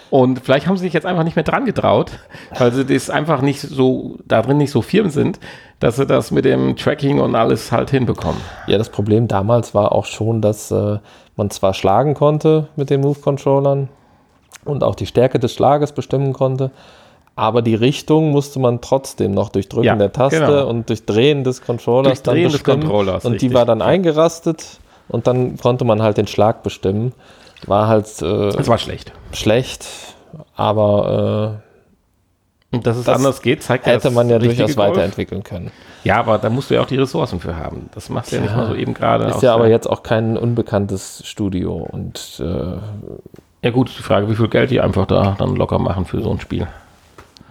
Und vielleicht haben sie sich jetzt einfach nicht mehr dran getraut, weil sie das einfach nicht so, da drin nicht so firm sind, dass sie das mit dem Tracking und alles halt hinbekommen. Ja, das Problem damals war auch schon, dass äh, man zwar schlagen konnte mit den Move-Controllern und auch die Stärke des Schlages bestimmen konnte, aber die Richtung musste man trotzdem noch durch Drücken Ja, der Taste genau. und durch Drehen des Controllers Durch Drehen des Controllers, und die richtig. war dann eingerastet und dann konnte man halt den Schlag bestimmen. War halt äh, Das war schlecht. schlecht, aber Und dass es Das anders geht, zeigt äh, hätte man ja durchaus Golf. weiterentwickeln können. Ja, aber da musst du ja auch die Ressourcen für haben. Das machst du ja, nicht Ja. mal so eben gerade. Ist ja aber jetzt auch kein unbekanntes Studio und äh, Ja gut, die Frage, wie viel Geld die einfach da dann locker machen für so ein Spiel.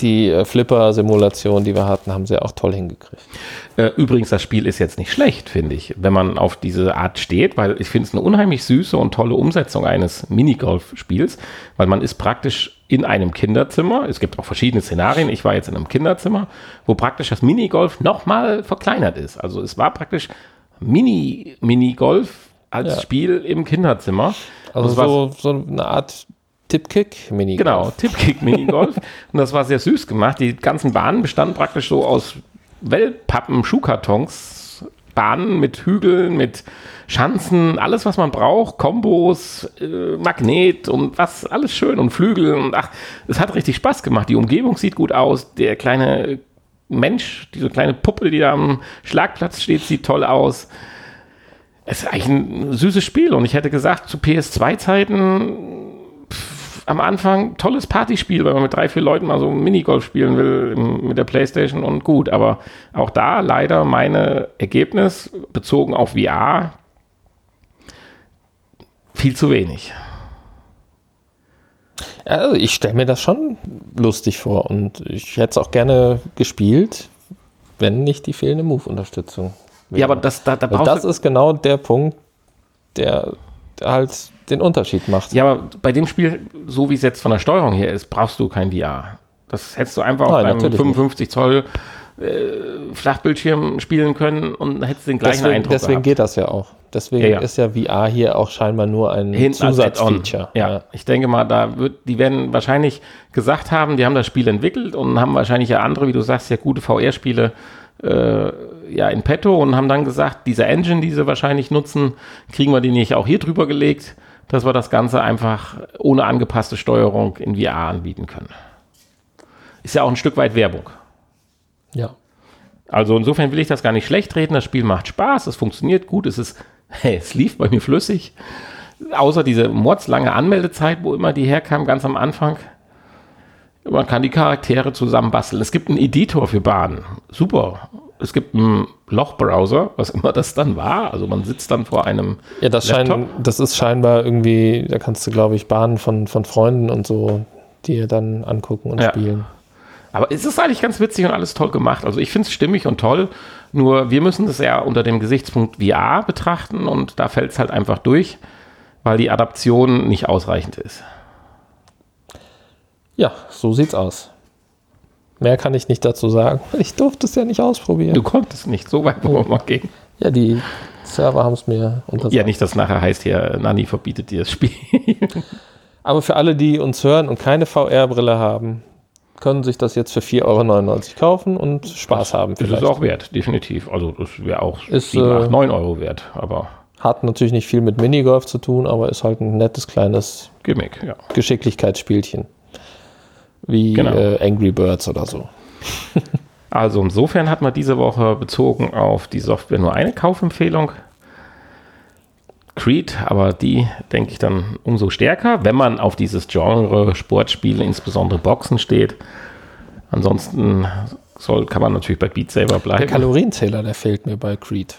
Die äh, Flipper-Simulation, die wir hatten, haben sie auch toll hingekriegt. Äh, übrigens, das Spiel ist jetzt nicht schlecht, finde ich, wenn man auf diese Art steht, weil ich finde es eine unheimlich süße und tolle Umsetzung eines Minigolf-Spiels, weil man ist praktisch in einem Kinderzimmer. Es gibt auch verschiedene Szenarien. Ich war jetzt in einem Kinderzimmer, wo praktisch das Minigolf nochmal verkleinert ist. Also es war praktisch Mini-Minigolf als Ja. Spiel im Kinderzimmer. Also so, so eine Art Tip-Kick-Mini. Genau, Tipkick Minigolf. und das war sehr süß gemacht. Die ganzen Bahnen bestanden praktisch so aus Wellpappen, Schuhkartons, Bahnen mit Hügeln, mit Schanzen, alles, was man braucht, Kombos, äh, Magnet und was, alles schön und Flügel und ach, es hat richtig Spaß gemacht. Die Umgebung sieht gut aus. Der kleine Mensch, diese kleine Puppe, die da am Schlagplatz steht, sieht toll aus. Es ist eigentlich ein süßes Spiel und ich hätte gesagt, zu PS2-Zeiten am Anfang tolles Partyspiel, wenn man mit drei, vier Leuten mal so Minigolf spielen will mit der Playstation und gut. Aber auch da leider meine Ergebnis bezogen auf VR viel zu wenig. Also ich stelle mir das schon lustig vor und ich hätte es auch gerne gespielt, wenn nicht die fehlende Move-Unterstützung. wäre. Ja, aber das, da, da das ist genau der Punkt, der halt den Unterschied macht. ja, aber bei dem Spiel, so wie es jetzt von der Steuerung her ist, brauchst du kein VR. Das hättest du einfach auf Nein, deinem natürlich 55 Zoll äh, Flachbildschirm spielen können und hättest den gleichen deswegen Eindruck deswegen gehabt. geht das ja auch. Deswegen Ja, ja. ist ja VR hier auch scheinbar nur ein. Zusatzfeature. Ja, ich denke mal, da wird, die werden wahrscheinlich gesagt haben, die haben das Spiel entwickelt und haben wahrscheinlich ja andere, wie du sagst, ja gute VR-Spiele äh, ja in petto und haben dann gesagt, diese Engine, die sie wahrscheinlich nutzen, kriegen wir die nicht auch hier drüber gelegt, dass wir das Ganze einfach ohne angepasste Steuerung in VR anbieten können. Ist ja auch ein Stück weit Werbung. ja. Also insofern will ich das gar nicht schlecht reden. Das Spiel macht Spaß, es funktioniert gut, es ist, hey, es lief bei mir flüssig. Außer diese mordslange Anmeldezeit, wo immer die herkam, ganz am Anfang. Man kann die Charaktere zusammenbasteln. Es gibt einen Editor für Bahnen. Super. Es gibt einen Lochbrowser, was immer das dann war. Also man sitzt dann vor einem Ja, das, scheint, das ist scheinbar irgendwie, da kannst du, glaube ich, Bahnen von, von Freunden und so dir dann angucken und Ja. spielen. Aber es ist eigentlich ganz witzig und alles toll gemacht. Also ich finde es stimmig und toll. Nur wir müssen das ja unter dem Gesichtspunkt VR betrachten und da fällt es halt einfach durch, weil die Adaption nicht ausreichend ist. Ja, so sieht's aus. Mehr kann ich nicht dazu sagen. Ich durfte es ja nicht ausprobieren. Du konntest nicht, so weit wollen wir mal gehen. Ja, die Server haben es mir untersagt. Ja, nicht, dass nachher heißt hier, Nani verbietet dir das Spiel. Aber für alle, die uns hören und keine VR-Brille haben, können sich das jetzt für 4,99 Euro kaufen und Spaß haben. Das ist auch wert, definitiv. Also das wäre auch Ist, 7, äh, 8, 9 Euro wert, aber Hat natürlich nicht viel mit Minigolf zu tun, aber ist halt ein nettes kleines Gimmick, ja. Geschicklichkeitsspielchen. Wie Genau. äh, Angry Birds oder so. Also insofern hat man diese Woche bezogen auf die Software nur eine Kaufempfehlung. Creed, aber die denke ich dann umso stärker, wenn man auf dieses Genre Sportspiele, insbesondere Boxen steht. Ansonsten soll, kann man natürlich bei Beat Saber Der bleiben. Kalorienzähler, der fehlt mir bei Creed.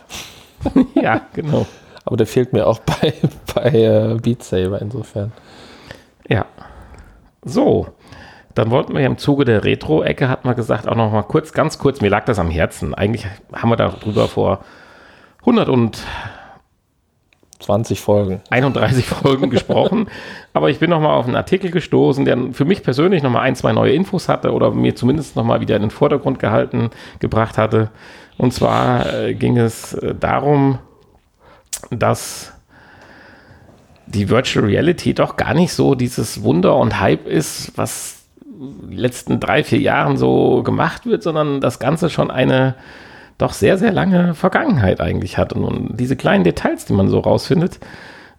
ja, genau. Aber der fehlt mir auch bei, bei äh, Beat Saber insofern. Ja. So, dann wollten wir ja im Zuge der Retro-Ecke, hat man gesagt, auch noch mal kurz, ganz kurz, mir lag das am Herzen. Eigentlich haben wir darüber vor 100 und 20 Folgen. 31 Folgen gesprochen, aber ich bin noch mal auf einen Artikel gestoßen, der für mich persönlich noch mal ein, zwei neue Infos hatte oder mir zumindest noch mal wieder in den Vordergrund gehalten, gebracht hatte. Und zwar äh, ging es äh, darum, dass die Virtual Reality doch gar nicht so dieses Wunder und Hype ist, was letzten drei, vier Jahren so gemacht wird, sondern das Ganze schon eine doch sehr, sehr lange Vergangenheit eigentlich hat. Und, und diese kleinen Details, die man so rausfindet,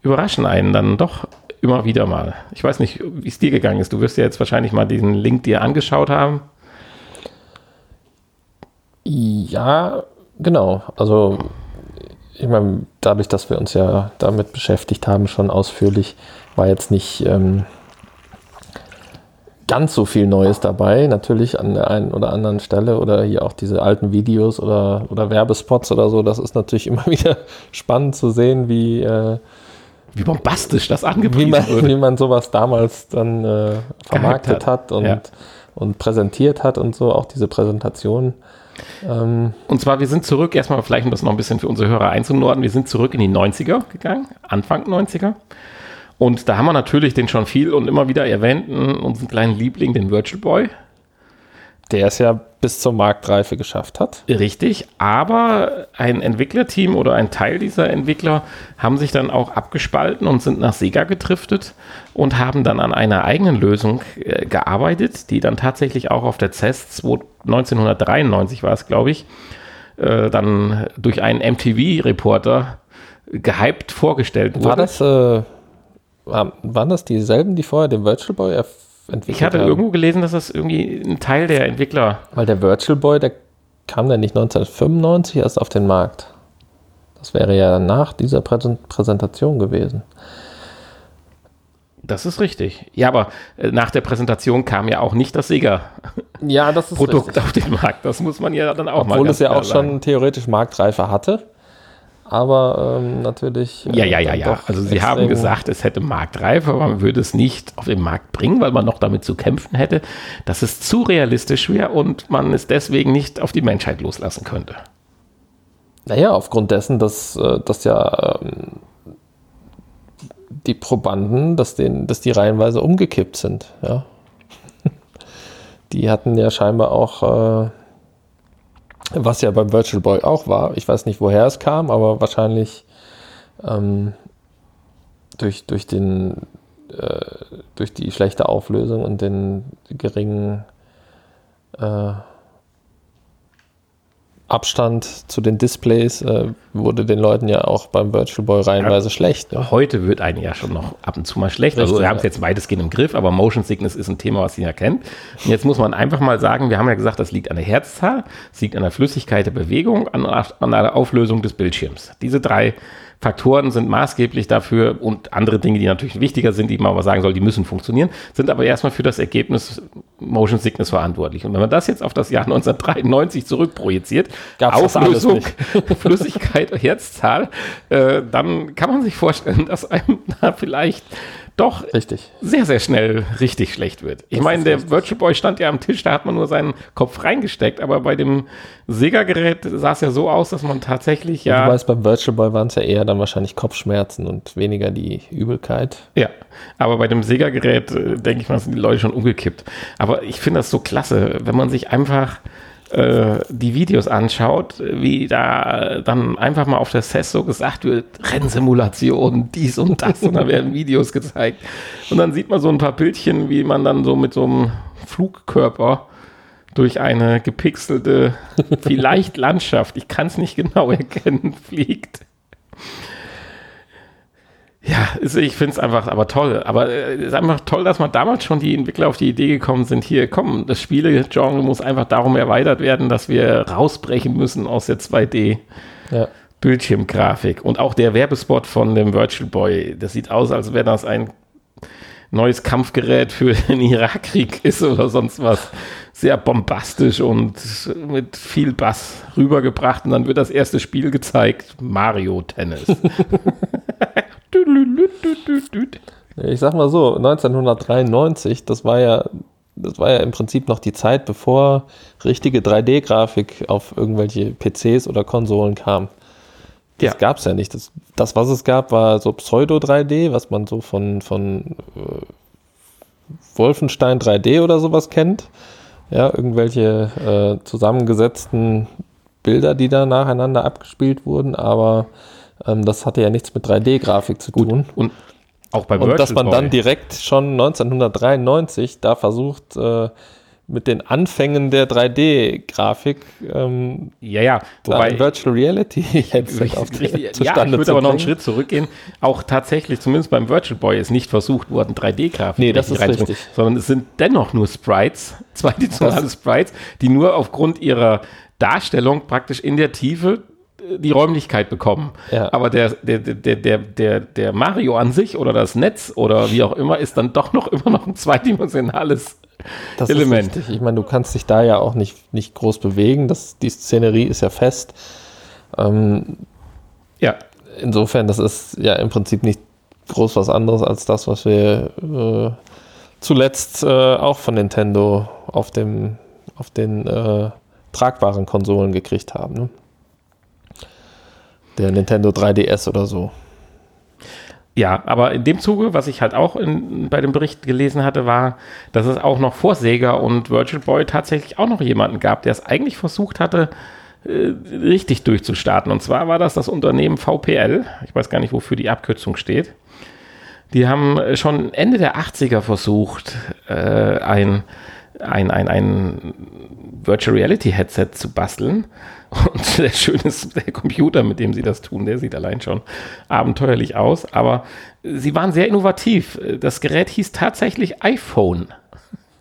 überraschen einen dann doch immer wieder mal. Ich weiß nicht, wie es dir gegangen ist. Du wirst ja jetzt wahrscheinlich mal diesen Link dir angeschaut haben. Ja, genau. Also, ich meine, dadurch, dass wir uns ja damit beschäftigt haben, schon ausführlich, war jetzt nicht ähm, ganz so viel Neues dabei. Natürlich an der einen oder anderen Stelle oder hier auch diese alten Videos oder, oder Werbespots oder so. Das ist natürlich immer wieder spannend zu sehen, wie, äh, wie bombastisch das wie angepriesen man, wurde. wie man sowas damals dann äh, vermarktet hat. hat, und, Ja. und präsentiert hat und so, auch diese Präsentation. Ähm, Und zwar, wir sind zurück, erstmal vielleicht, um das noch ein bisschen für unsere Hörer einzunorden, wir sind zurück in die 90er gegangen, Anfang 90er. Und da haben wir natürlich den schon viel und immer wieder erwähnten, unseren kleinen Liebling, den Virtual Boy. der es ja bis zur Marktreife geschafft hat. Richtig, aber ein Entwicklerteam oder ein Teil dieser Entwickler haben sich dann auch abgespalten und sind nach Sega getriftet und haben dann an einer eigenen Lösung äh, gearbeitet, die dann tatsächlich auch auf der CES 2 1993 war es, glaube ich, äh, dann durch einen MTV-Reporter gehypt vorgestellt wurde. War das, äh, waren das dieselben, die vorher den Virtual Boy entwickelt Ich hatte haben? irgendwo gelesen, dass das irgendwie ein Teil der Entwickler Weil der Virtual Boy, der kam dann nicht 1995 erst auf den Markt. Das wäre ja nach dieser Präsen- Präsentation gewesen. Das ist richtig. Ja, aber äh, nach der Präsentation kam ja auch nicht das Sega-Produkt Ja, das ist auf den Markt. Das muss man ja dann auch mal Obwohl es ja auch schon theoretisch Marktreife hatte. Aber ähm, natürlich. Ja, äh, ja, ja, ja. doch Also sie haben gesagt, es hätte Marktreife, aber man würde es nicht auf den Markt bringen, weil man noch damit zu kämpfen hätte, dass es zu realistisch wäre und man es deswegen nicht auf die Menschheit loslassen könnte. Naja, aufgrund dessen, dass, äh, dass ja ähm, die Probanden, dass, denen, dass die reihenweise umgekippt sind. Ja. Die hatten ja scheinbar auch, äh, was ja beim Virtual Boy auch war, ich weiß nicht, woher es kam, aber wahrscheinlich ähm, durch, durch, den, äh, durch die schlechte Auflösung und den geringen äh, Abstand zu den Displays äh, wurde den Leuten ja auch beim Virtual Boy reihenweise schlecht. Ne? Heute wird einem ja schon noch ab und zu mal schlecht. also Richtig, wir haben es ja. jetzt weitestgehend im Griff, aber Motion Sickness ist ein Thema, was ihr ja kennt. Und jetzt muss man einfach mal sagen, wir haben ja gesagt, das liegt an der Herzzahl, es liegt an der Flüssigkeit der Bewegung, an, an der Auflösung des Bildschirms. Diese drei Faktoren sind maßgeblich dafür und andere Dinge, die natürlich wichtiger sind, die man aber sagen soll, die müssen funktionieren, sind aber erstmal für das Ergebnis Motion Sickness verantwortlich. Und wenn man das jetzt auf das Jahr 1993 zurückprojiziert, Gab's Auflösung. Flüssigkeit, Herzzahl, äh, dann kann man sich vorstellen, dass einem da vielleicht doch Richtig. sehr, sehr schnell richtig schlecht wird. Ich Das meine, der richtig. Virtual Boy stand ja am Tisch, da hat man nur seinen Kopf reingesteckt, aber bei dem Sega-Gerät sah es ja so aus, dass man tatsächlich Ja. ja, Du weißt, beim Virtual Boy waren es ja eher dann wahrscheinlich Kopfschmerzen und weniger die Übelkeit. ja, aber bei dem Sega-Gerät, äh, denke ich mal, sind die Leute schon umgekippt. Aber ich finde das so klasse, wenn man sich einfach äh, die Videos anschaut, wie da dann einfach mal auf der CES so gesagt wird, Rennsimulation, dies und das, und da werden Videos gezeigt. Und dann sieht man so ein paar Bildchen, wie man dann so mit so einem Flugkörper durch eine gepixelte, vielleicht Landschaft, ich kann es nicht genau erkennen, fliegt. Ja, ich finde es einfach aber toll. Aber äh, es ist einfach toll, dass man damals schon die Entwickler auf die Idee gekommen sind, hier, komm, das Spielegenre muss einfach darum erweitert werden, dass wir rausbrechen müssen aus der 2D. Ja. Bildschirmgrafik. Und auch der Werbespot von dem Virtual Boy, das sieht aus, als wäre das ein neues Kampfgerät für den Irakkrieg ist oder sonst was. Sehr bombastisch und mit viel Bass rübergebracht. Und dann wird das erste Spiel gezeigt: Mario Tennis. Ich sag mal so, 1993, das war ja, das war ja im Prinzip noch die Zeit, bevor richtige 3D-Grafik auf irgendwelche PCs oder Konsolen kam. Das Ja. gab's ja nicht. Das, das, was es gab, war so Pseudo-3D, was man so von, von äh, Wolfenstein 3D oder sowas kennt. Ja, irgendwelche äh, zusammengesetzten Bilder, die da nacheinander abgespielt wurden, aber ähm, das hatte ja nichts mit 3D-Grafik zu tun. Und auch bei Und dass man dann Boy. direkt schon 1993 da versucht, äh, mit den Anfängen der 3D-Grafik ähm, Ja, ja. Wobei, Virtual Reality Headset auf die, Richtig, ja, zustande ich würde aber noch einen. Schritt zurückgehen. Auch tatsächlich, zumindest beim Virtual Boy, ist nicht versucht worden, 3D-Grafik Nee, das richtig ist richtig. Sondern es sind dennoch nur Sprites, zweidimensionale Sprites, die nur aufgrund ihrer Darstellung praktisch in der Tiefe die Räumlichkeit bekommen. Ja. Aber der, der, der, der, der, der Mario an sich oder das Netz oder wie auch immer ist dann doch noch immer noch ein zweidimensionales Das Element. Ich meine, du kannst dich da ja auch nicht, nicht groß bewegen. Das, die Szenerie ist ja fest. Ähm, Ja, insofern, das ist ja im Prinzip nicht groß was anderes als das, was wir äh, zuletzt äh, auch von Nintendo auf, dem, auf den äh, tragbaren Konsolen gekriegt haben. Ne? Der Nintendo 3DS oder so. Ja, aber in dem Zuge, was ich halt auch in, bei dem Bericht gelesen hatte, war, dass es auch noch vor Sega und Virtual Boy tatsächlich auch noch jemanden gab, der es eigentlich versucht hatte, äh, richtig durchzustarten. Und zwar war das das Unternehmen VPL. Ich weiß gar nicht, wofür die Abkürzung steht. Die haben schon Ende der 80er versucht, äh, ein, ein, ein, ein Virtual Reality Headset zu basteln. Und der schöne ist, der Computer, mit dem sie das tun, der sieht allein schon abenteuerlich aus. Aber sie waren sehr innovativ. Das Gerät hieß tatsächlich iPhone.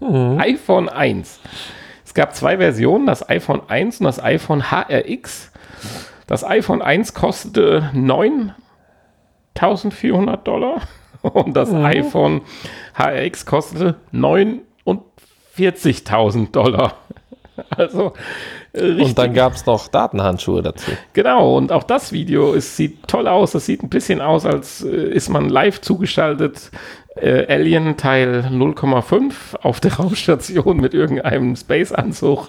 Mhm. iPhone 1. Es gab zwei Versionen, das iPhone 1 und das iPhone HRX. Das iPhone 1 kostete 9.400 Dollar und das mhm. iPhone HRX kostete 49.000 Dollar. Also Richtig. Und dann gab es noch Datenhandschuhe dazu. Genau, und auch das Video es sieht toll aus. Es sieht ein bisschen aus, als äh, ist man live zugeschaltet. Äh, Alien Teil 0,5 auf der Raumstation mit irgendeinem Space-Anzug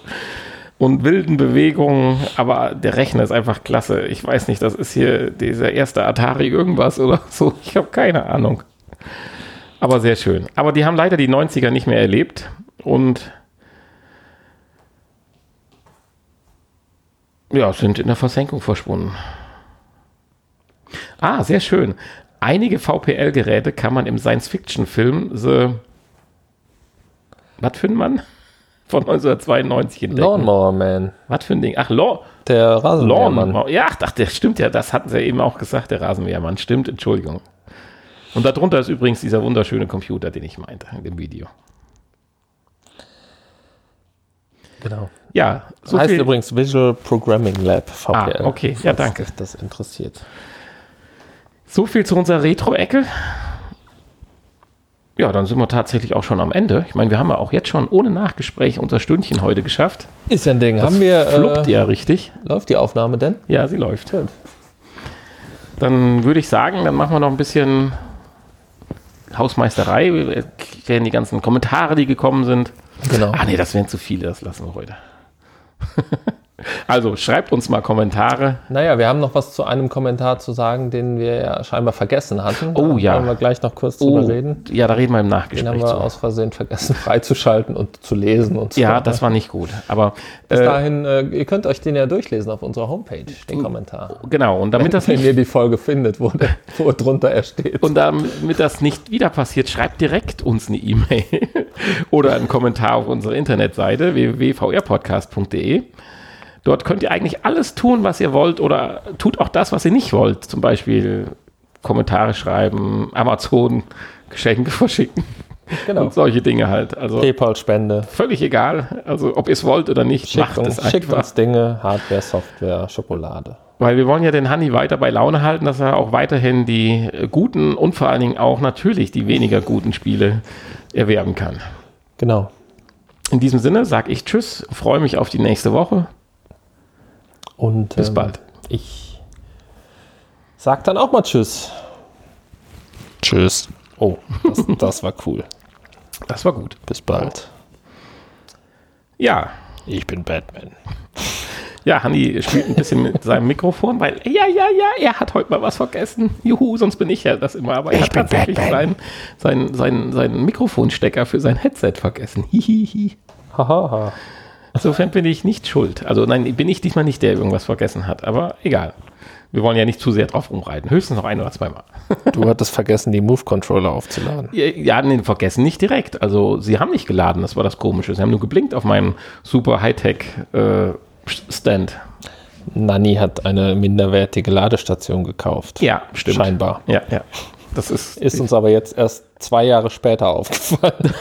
und wilden Bewegungen. Aber der Rechner ist einfach klasse. Ich weiß nicht, das ist hier dieser erste Atari irgendwas oder so. Ich habe keine Ahnung. Aber sehr schön. Aber die haben leider die 90er nicht mehr erlebt. Und Ja, sind in der Versenkung verschwunden. Ah, sehr schön. Einige VPL-Geräte kann man im Science-Fiction-Film The. Was für ein Mann? Von 1992 entdecken. Lawnmower Man. Was für ein Ding? Ach, Law der Rasenmähermann. Ja, ach, der stimmt ja. Das hatten sie ja eben auch gesagt, der Rasenmähermann. Stimmt, Entschuldigung. Und darunter ist übrigens dieser wunderschöne Computer, den ich meinte in dem Video. Genau. Ja, so heißt übrigens Visual Programming Lab VPL. Ah, okay, ja, danke. das interessiert. So viel zu unserer Retro-Ecke. Ja, dann sind wir tatsächlich auch schon am Ende. Ich meine, wir haben ja auch jetzt schon ohne Nachgespräch unser Stündchen heute geschafft. Ist ja ein Ding. Das haben wir. Fluppt äh, ja richtig. Läuft die Aufnahme denn? Ja, sie läuft. Gut. Dann würde ich sagen, dann machen wir noch ein bisschen Hausmeisterei. Wir erklären die ganzen Kommentare, die gekommen sind. Genau. Ah, nee, das wären zu viele, das lassen wir heute. 哈哈哈 Also schreibt uns mal Kommentare. Naja, wir haben noch was zu einem Kommentar zu sagen, den wir ja scheinbar vergessen hatten. Oh da ja. Wollen wir gleich noch kurz oh, drüber reden? Ja, da reden wir im Nachgespräch. Den haben wir zu. aus Versehen vergessen freizuschalten und zu lesen und so. Ja, das war nicht gut. Aber bis äh, dahin, äh, ihr könnt euch den ja durchlesen auf unserer Homepage, den Kommentar. Genau. Und damit wenn, das nicht, wenn ihr die Folge findet, wo, der, wo drunter er steht. Und damit das nicht wieder passiert, schreibt direkt uns eine E-Mail oder einen Kommentar auf unserer Internetseite www.vrpodcast.de. Dort könnt ihr eigentlich alles tun, was ihr wollt oder tut auch das, was ihr nicht wollt. Zum Beispiel Kommentare schreiben, Amazon Geschenke verschicken. Genau. Und solche Dinge halt. Also PayPal-Spende. Völlig egal. Also ob ihr es wollt oder nicht, schickt macht uns, es Schickt uns Dinge, Hardware, Software, Schokolade. Weil wir wollen ja den Honey weiter bei Laune halten, dass er auch weiterhin die guten und vor allen Dingen auch natürlich die weniger guten Spiele erwerben kann. Genau. In diesem Sinne sage ich Tschüss, freue mich auf die nächste Woche. Und bis ähm, bald. Ich sag dann auch mal Tschüss. Tschüss. Oh, das, das war cool. Das war gut. Bis bald. Ja. Ich bin Batman. Ja, Hanni spielt ein bisschen mit seinem Mikrofon, weil, ja, ja, ja, er hat heute mal was vergessen. Juhu, sonst bin ich ja das immer. Aber er ich hat tatsächlich seinen sein, sein, sein Mikrofonstecker für sein Headset vergessen. Hihihi. Haha. Insofern bin ich nicht schuld. Also nein, bin ich diesmal nicht der, der irgendwas vergessen hat. Aber egal. Wir wollen ja nicht zu sehr drauf rumreiten. Höchstens noch ein oder zweimal. Du hattest vergessen, die Move-Controller aufzuladen. Ja, ja, nee, vergessen nicht direkt. Also sie haben nicht geladen, das war das Komische. Sie haben nur geblinkt auf meinem super Hightech-Stand. Äh, Nanny hat eine minderwertige Ladestation gekauft. Ja, stimmt. Scheinbar. Ja, ja. Das ist, ist uns aber jetzt erst zwei Jahre später aufgefallen.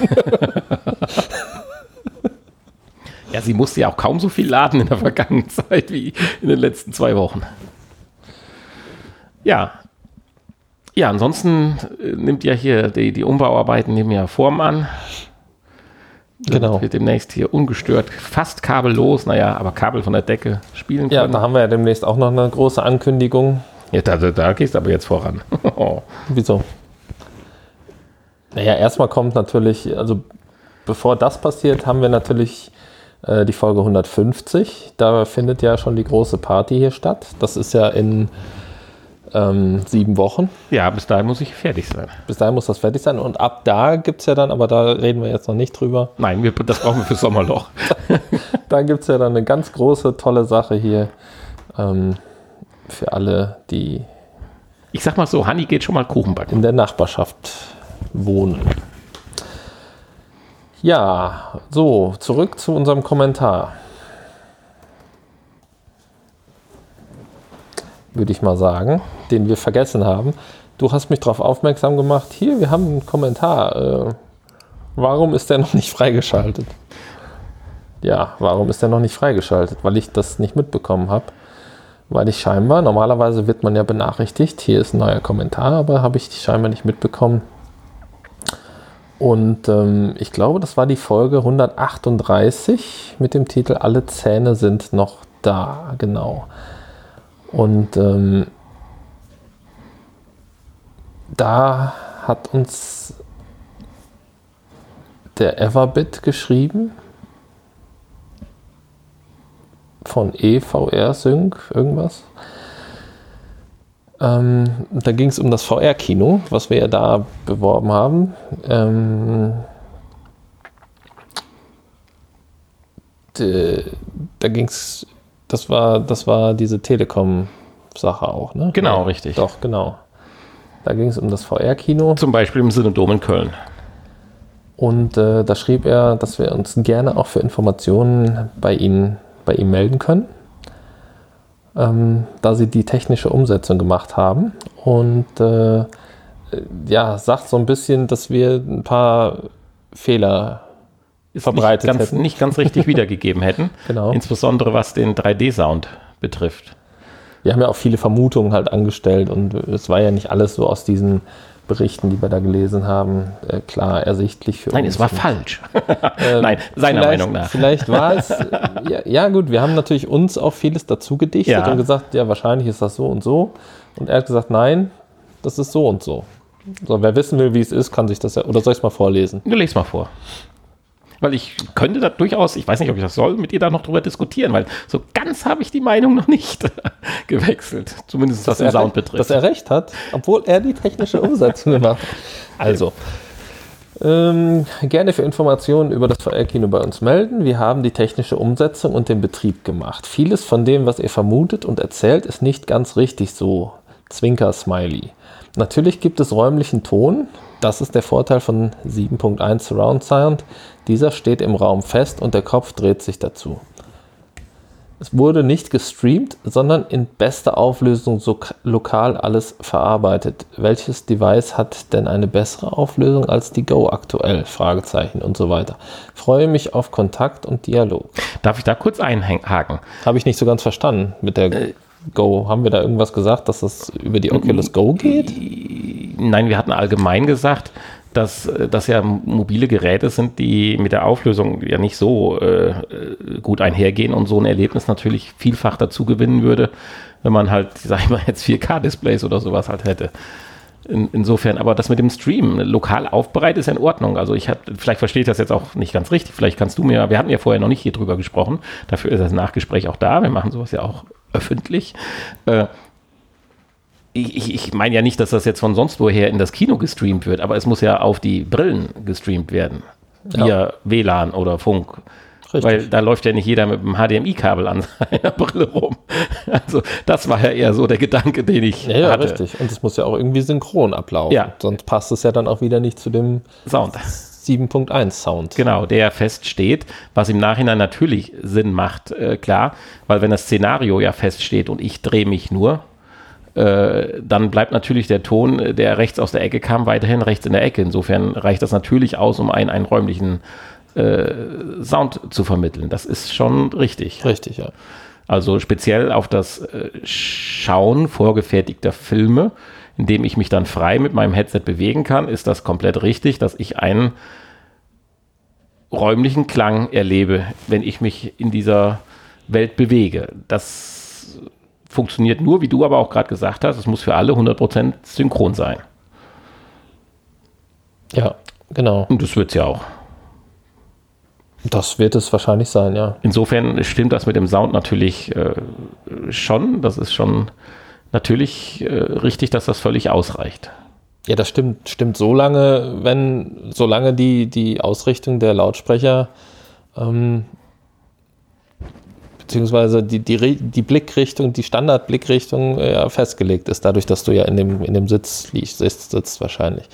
Ja, sie musste ja auch kaum so viel laden in der vergangenen Zeit wie in den letzten zwei Wochen. Ja. Ja, ansonsten äh, nimmt ja hier die, die Umbauarbeiten nehmen ja Form an. Genau. Wird demnächst hier ungestört, fast kabellos, naja, aber Kabel von der Decke spielen können. Ja, da haben wir ja demnächst auch noch eine große Ankündigung. Ja, da, da, da gehst du aber jetzt voran. Wieso? Naja, erstmal kommt natürlich, also bevor das passiert, haben wir natürlich äh, die Folge 150. Da findet ja schon die große Party hier statt. Das ist ja in ähm, sieben Wochen. Ja, bis dahin muss ich fertig sein. Bis dahin muss das fertig sein. Und ab da gibt es ja dann, aber da reden wir jetzt noch nicht drüber. Nein, wir, das brauchen wir für Sommerloch. da gibt es ja dann eine ganz große, tolle Sache hier ähm, für alle, die. Ich sag mal so, Hanni geht schon mal Kuchen backen. In der Nachbarschaft wohnen. Ja, so, zurück zu unserem Kommentar. Würde ich mal sagen, den wir vergessen haben. Du hast mich darauf aufmerksam gemacht. Hier, wir haben einen Kommentar. Äh, warum ist der noch nicht freigeschaltet? Ja, warum ist der noch nicht freigeschaltet? Weil ich das nicht mitbekommen habe. Weil ich scheinbar, normalerweise wird man ja benachrichtigt, hier ist ein neuer Kommentar, aber habe ich scheinbar nicht mitbekommen. Und ähm, ich glaube, das war die Folge 138 mit dem Titel Alle Zähne sind noch da, genau. Und ähm, da hat uns der Everbit geschrieben von EVR Sync, irgendwas. Ähm, da ging es um das VR-Kino, was wir ja da beworben haben. Ähm, de, da ging es, das war, das war diese Telekom-Sache auch, ne? Genau, ja, richtig. Doch, genau. Da ging es um das VR-Kino. Zum Beispiel im Synodom in Köln. Und äh, da schrieb er, dass wir uns gerne auch für Informationen bei Ihnen, bei ihm melden können ähm, da sie die technische Umsetzung gemacht haben. Und äh, ja, sagt so ein bisschen, dass wir ein paar Fehler Ist verbreitet nicht ganz, hätten. nicht ganz richtig wiedergegeben hätten. Genau. Insbesondere was den 3D-Sound betrifft. Wir haben ja auch viele Vermutungen halt angestellt und es war ja nicht alles so aus diesen Berichten, die wir da gelesen haben, äh, klar ersichtlich für Nein, uns. es war falsch. Ähm, Nein, seiner Meinung nach. Vielleicht war es, äh, ja, ja gut, wir haben natürlich uns auch vieles dazu gedichtet Ja. und gesagt, ja, wahrscheinlich ist das so und so. Und er hat gesagt, nein, das ist so und so. So, wer wissen will, wie es ist, kann sich das ja, oder soll ich es mal vorlesen? Du legst mal vor. Weil ich könnte da durchaus, ich weiß nicht, ob ich das soll, mit dir da noch drüber diskutieren, weil so ganz habe ich die Meinung noch nicht gewechselt. Zumindest was den Sound betrifft. Dass er recht hat, obwohl er die technische Umsetzung gemacht hat. Also, ähm, gerne für Informationen über das VR-Kino bei uns melden. Wir haben die technische Umsetzung und den Betrieb gemacht. Vieles von dem, was ihr vermutet und erzählt, ist nicht ganz richtig so. Zwinker-Smiley. Natürlich gibt es räumlichen Ton. Das ist der Vorteil von 7.1 Surround Sound. Dieser steht im Raum fest und der Kopf dreht sich dazu. Es wurde nicht gestreamt, sondern in bester Auflösung so lokal alles verarbeitet. Welches Device hat denn eine bessere Auflösung als die Go aktuell? Fragezeichen und so weiter. Freue mich auf Kontakt und Dialog. Darf ich da kurz einhaken? Habe ich nicht so ganz verstanden mit der Go. Haben wir da irgendwas gesagt, dass das über die Oculus Go geht? Nein, wir hatten allgemein gesagt, dass das ja mobile Geräte sind, die mit der Auflösung ja nicht so äh, gut einhergehen und so ein Erlebnis natürlich vielfach dazu gewinnen würde, wenn man halt, sag ich mal, jetzt 4K-Displays oder sowas halt hätte. In, insofern, aber das mit dem Stream lokal aufbereitet ist ja in Ordnung. Also ich habe, vielleicht verstehe ich das jetzt auch nicht ganz richtig. Vielleicht kannst du mir, wir hatten ja vorher noch nicht hier drüber gesprochen. Dafür ist das Nachgespräch auch da. Wir machen sowas ja auch öffentlich. Äh, ich, ich, meine ja nicht, dass das jetzt von sonst woher in das Kino gestreamt wird, aber es muss ja auf die Brillen gestreamt werden. Via WLAN oder Funk. Richtig. Weil da läuft ja nicht jeder mit einem HDMI-Kabel an seiner Brille rum. Also das war ja eher so der Gedanke, den ich Ja, ja, hatte. richtig. Und es muss ja auch irgendwie synchron ablaufen. Ja. Sonst passt es ja dann auch wieder nicht zu dem Sound. 7.1 Sound. Genau, der feststeht, was im Nachhinein natürlich Sinn macht, äh, klar, weil wenn das Szenario ja feststeht und ich drehe mich nur, äh, dann bleibt natürlich der Ton, äh, der rechts aus der Ecke kam, weiterhin rechts in der Ecke. Insofern reicht das natürlich aus, um einen, einen räumlichen äh, Sound zu vermitteln. Das ist schon richtig. Richtig, ja. Also speziell auf das äh, Schauen vorgefertigter Filme, in dem ich mich dann frei mit meinem Headset bewegen kann, ist das komplett richtig, dass ich einen räumlichen Klang erlebe, wenn ich mich in dieser Welt bewege. Das funktioniert nur, wie du aber auch gerade gesagt hast, es muss für alle 100% synchron sein. Ja, genau. Und das wird es ja auch. Das wird es wahrscheinlich sein, ja. Insofern stimmt das mit dem Sound natürlich äh, schon. Das ist schon natürlich äh, richtig, dass das völlig ausreicht. Ja, das stimmt, stimmt so lange, wenn, solange die, die Ausrichtung der Lautsprecher ähm, beziehungsweise die, die, die Blickrichtung, die Standardblickrichtung äh, ja, festgelegt ist, dadurch, dass du ja in dem, in dem Sitz liegst, sitzt, sitzt wahrscheinlich.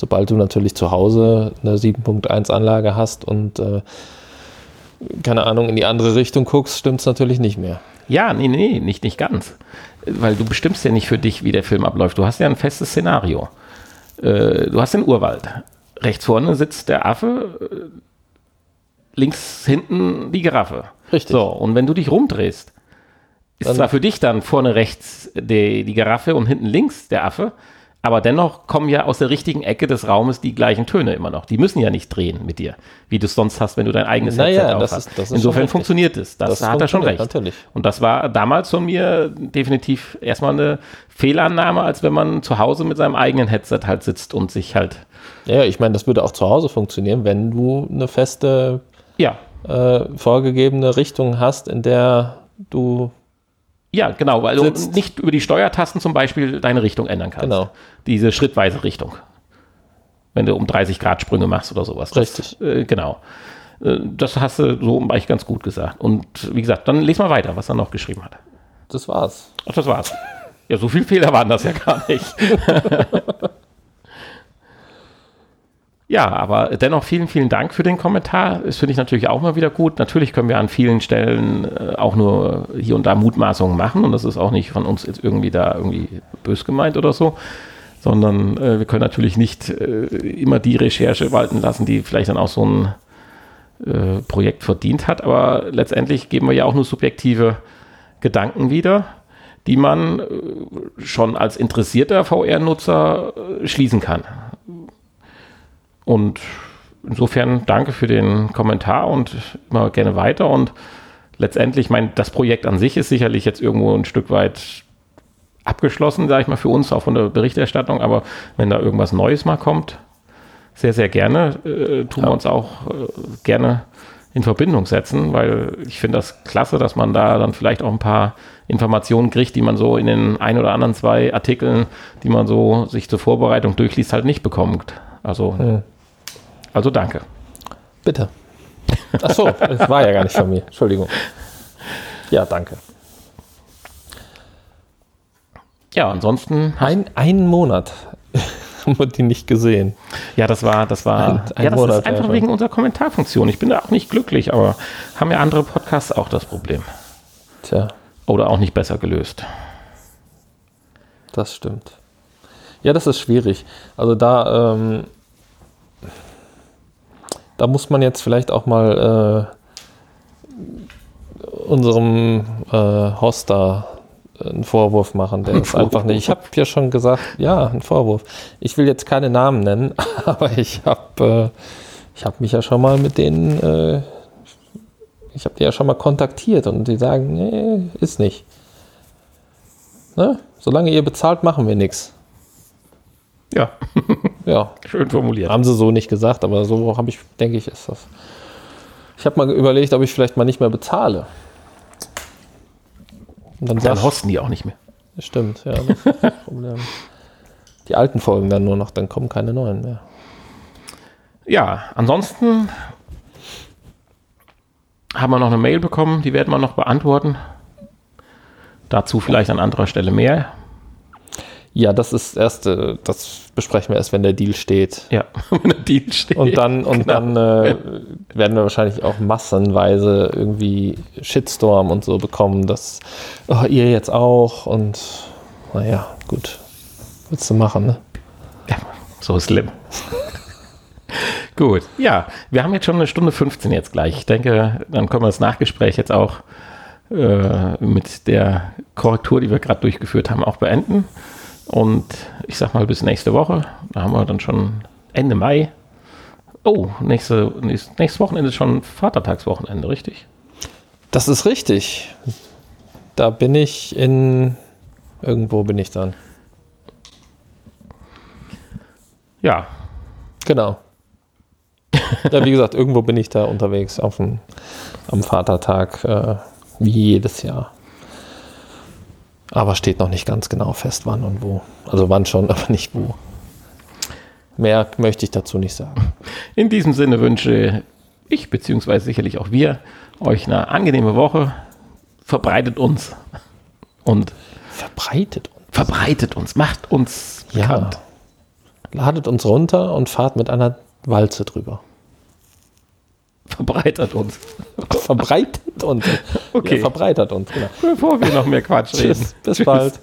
Sobald du natürlich zu Hause eine 7.1 Anlage hast und äh, keine Ahnung, in die andere Richtung guckst, stimmt es natürlich nicht mehr. Ja, nee, nee, nicht, nicht ganz. Weil du bestimmst ja nicht für dich, wie der Film abläuft. Du hast ja ein festes Szenario. Äh, du hast den Urwald. Rechts vorne sitzt der Affe, äh, links hinten die Giraffe. Richtig. So, und wenn du dich rumdrehst, ist Dann- zwar für dich dann vorne rechts die, die Giraffe und hinten links der Affe, aber dennoch kommen ja aus der richtigen Ecke des Raumes die gleichen Töne immer noch. Die müssen ja nicht drehen mit dir, wie du es sonst hast, wenn du dein eigenes Naja, Headset das ist- das ist Insofern funktioniert es. Das, Das hat er schon recht. natürlich. Und das war damals von mir definitiv erstmal eine Fehlannahme, als wenn man zu Hause mit seinem eigenen Headset halt sitzt und sich halt, Ja, ja, ich meine, das würde auch zu Hause funktionieren, wenn du eine feste, ja, äh, vorgegebene Richtung hast, in der du Ja, genau, weil Sitzt. du nicht über die Steuertasten zum Beispiel deine Richtung ändern kannst. Genau. Diese schrittweise Richtung. Wenn du um 30 Grad Sprünge machst oder sowas. Das, Richtig. äh, genau. Äh, Das hast du so eigentlich ganz gut gesagt. Und wie gesagt, dann les mal weiter, was er noch geschrieben hat. Das war's. Ach, das war's. Ja, so viele Fehler waren das ja gar nicht. ja, aber dennoch vielen, vielen Dank für den Kommentar. Das finde ich natürlich auch mal wieder gut. Natürlich können wir an vielen Stellen äh, auch nur hier und da Mutmaßungen machen und das ist auch nicht von uns jetzt irgendwie da irgendwie bös gemeint oder so, sondern äh, wir können natürlich nicht äh, immer die Recherche walten lassen, die vielleicht dann auch so ein äh, Projekt verdient hat, aber letztendlich geben wir ja auch nur subjektive Gedanken wieder, die man äh, schon als interessierter VR-Nutzer äh, schließen kann. Und insofern danke für den Kommentar und immer gerne weiter. Und letztendlich, ich meine, das Projekt an sich ist sicherlich jetzt irgendwo ein Stück weit abgeschlossen, sage ich mal, für uns, auch von der Berichterstattung. Aber wenn da irgendwas Neues mal kommt, sehr, sehr gerne, äh, tun wir uns auch äh, gerne in Verbindung setzen, weil ich finde das klasse, dass man da dann vielleicht auch ein paar Informationen kriegt, die man so in den ein oder anderen zwei Artikeln, die man so sich zur Vorbereitung durchliest, halt nicht bekommt. Also, Hm. Also danke. Bitte. Ach so, das war ja gar nicht von mir. Entschuldigung. Ja, danke. Ja, ansonsten, Ein, einen Monat haben wir die nicht gesehen. ja, das war, das war, Ein- ein ja, das Monat, ist einfach ja, wegen unserer Kommentarfunktion. Ich bin da auch nicht glücklich, aber haben ja andere Podcasts auch das Problem. Tja, Oder auch nicht besser gelöst. das stimmt. Ja, das ist schwierig. Also da, ähm, da muss man jetzt vielleicht auch mal äh, unserem äh, Hoster einen Vorwurf machen. Der ist einfach nicht. Ich habe ja schon gesagt, ja, ein Vorwurf. Ich will jetzt keine Namen nennen, aber ich habe äh, ich habe mich ja schon mal mit denen, äh, ich habe die ja schon mal kontaktiert und die sagen, nee, ist nicht. Ne? Solange ihr bezahlt, machen wir nichts. Ja, Ja, schön formuliert. haben sie so nicht gesagt, aber so habe ich, denke ich, ist das. Ich habe mal überlegt, ob ich vielleicht mal nicht mehr bezahle. Und dann Dann hosten die auch nicht mehr. stimmt, ja, das ist das Problem. Die alten Folgen dann nur noch, dann kommen keine neuen mehr. Ja, ansonsten haben wir noch eine Mail bekommen, die werden wir noch beantworten. Dazu vielleicht an anderer Stelle mehr. Ja, das ist erst, das besprechen wir erst, wenn der Deal steht. Ja, wenn der Deal steht. Und dann, und Genau. dann äh, werden wir wahrscheinlich auch massenweise irgendwie Shitstorm und so bekommen, dass oh, ihr jetzt auch und naja, gut. Willst du machen, ne? Ja, so ist schlimm. Gut, ja, wir haben jetzt schon eine Stunde 15 jetzt gleich. Ich denke, dann können wir das Nachgespräch jetzt auch äh, mit der Korrektur, die wir gerade durchgeführt haben, auch beenden. Und ich sag mal bis nächste Woche. Da haben wir dann schon Ende Mai. Oh, nächste, nächst, nächstes Wochenende ist schon Vatertagswochenende, richtig? Das ist richtig. Da bin ich in. Irgendwo bin ich dann. Ja, Genau. ja, wie gesagt, irgendwo bin ich da unterwegs auf dem, am Vatertag, äh, wie jedes Jahr. Aber steht noch nicht ganz genau fest, wann und wo. Also wann schon, aber nicht wo. Mehr möchte ich dazu nicht sagen. In diesem Sinne wünsche ich, beziehungsweise sicherlich auch wir, euch eine angenehme Woche. Verbreitet uns und Verbreitet uns. verbreitet uns, macht uns Ja. bekannt. Ladet uns runter und fahrt mit einer Walze drüber. Verbreitert uns. Verbreitet uns. Okay. Ja, verbreitert uns, genau. Bevor wir noch mehr Quatsch reden. Tschüss, bis bald.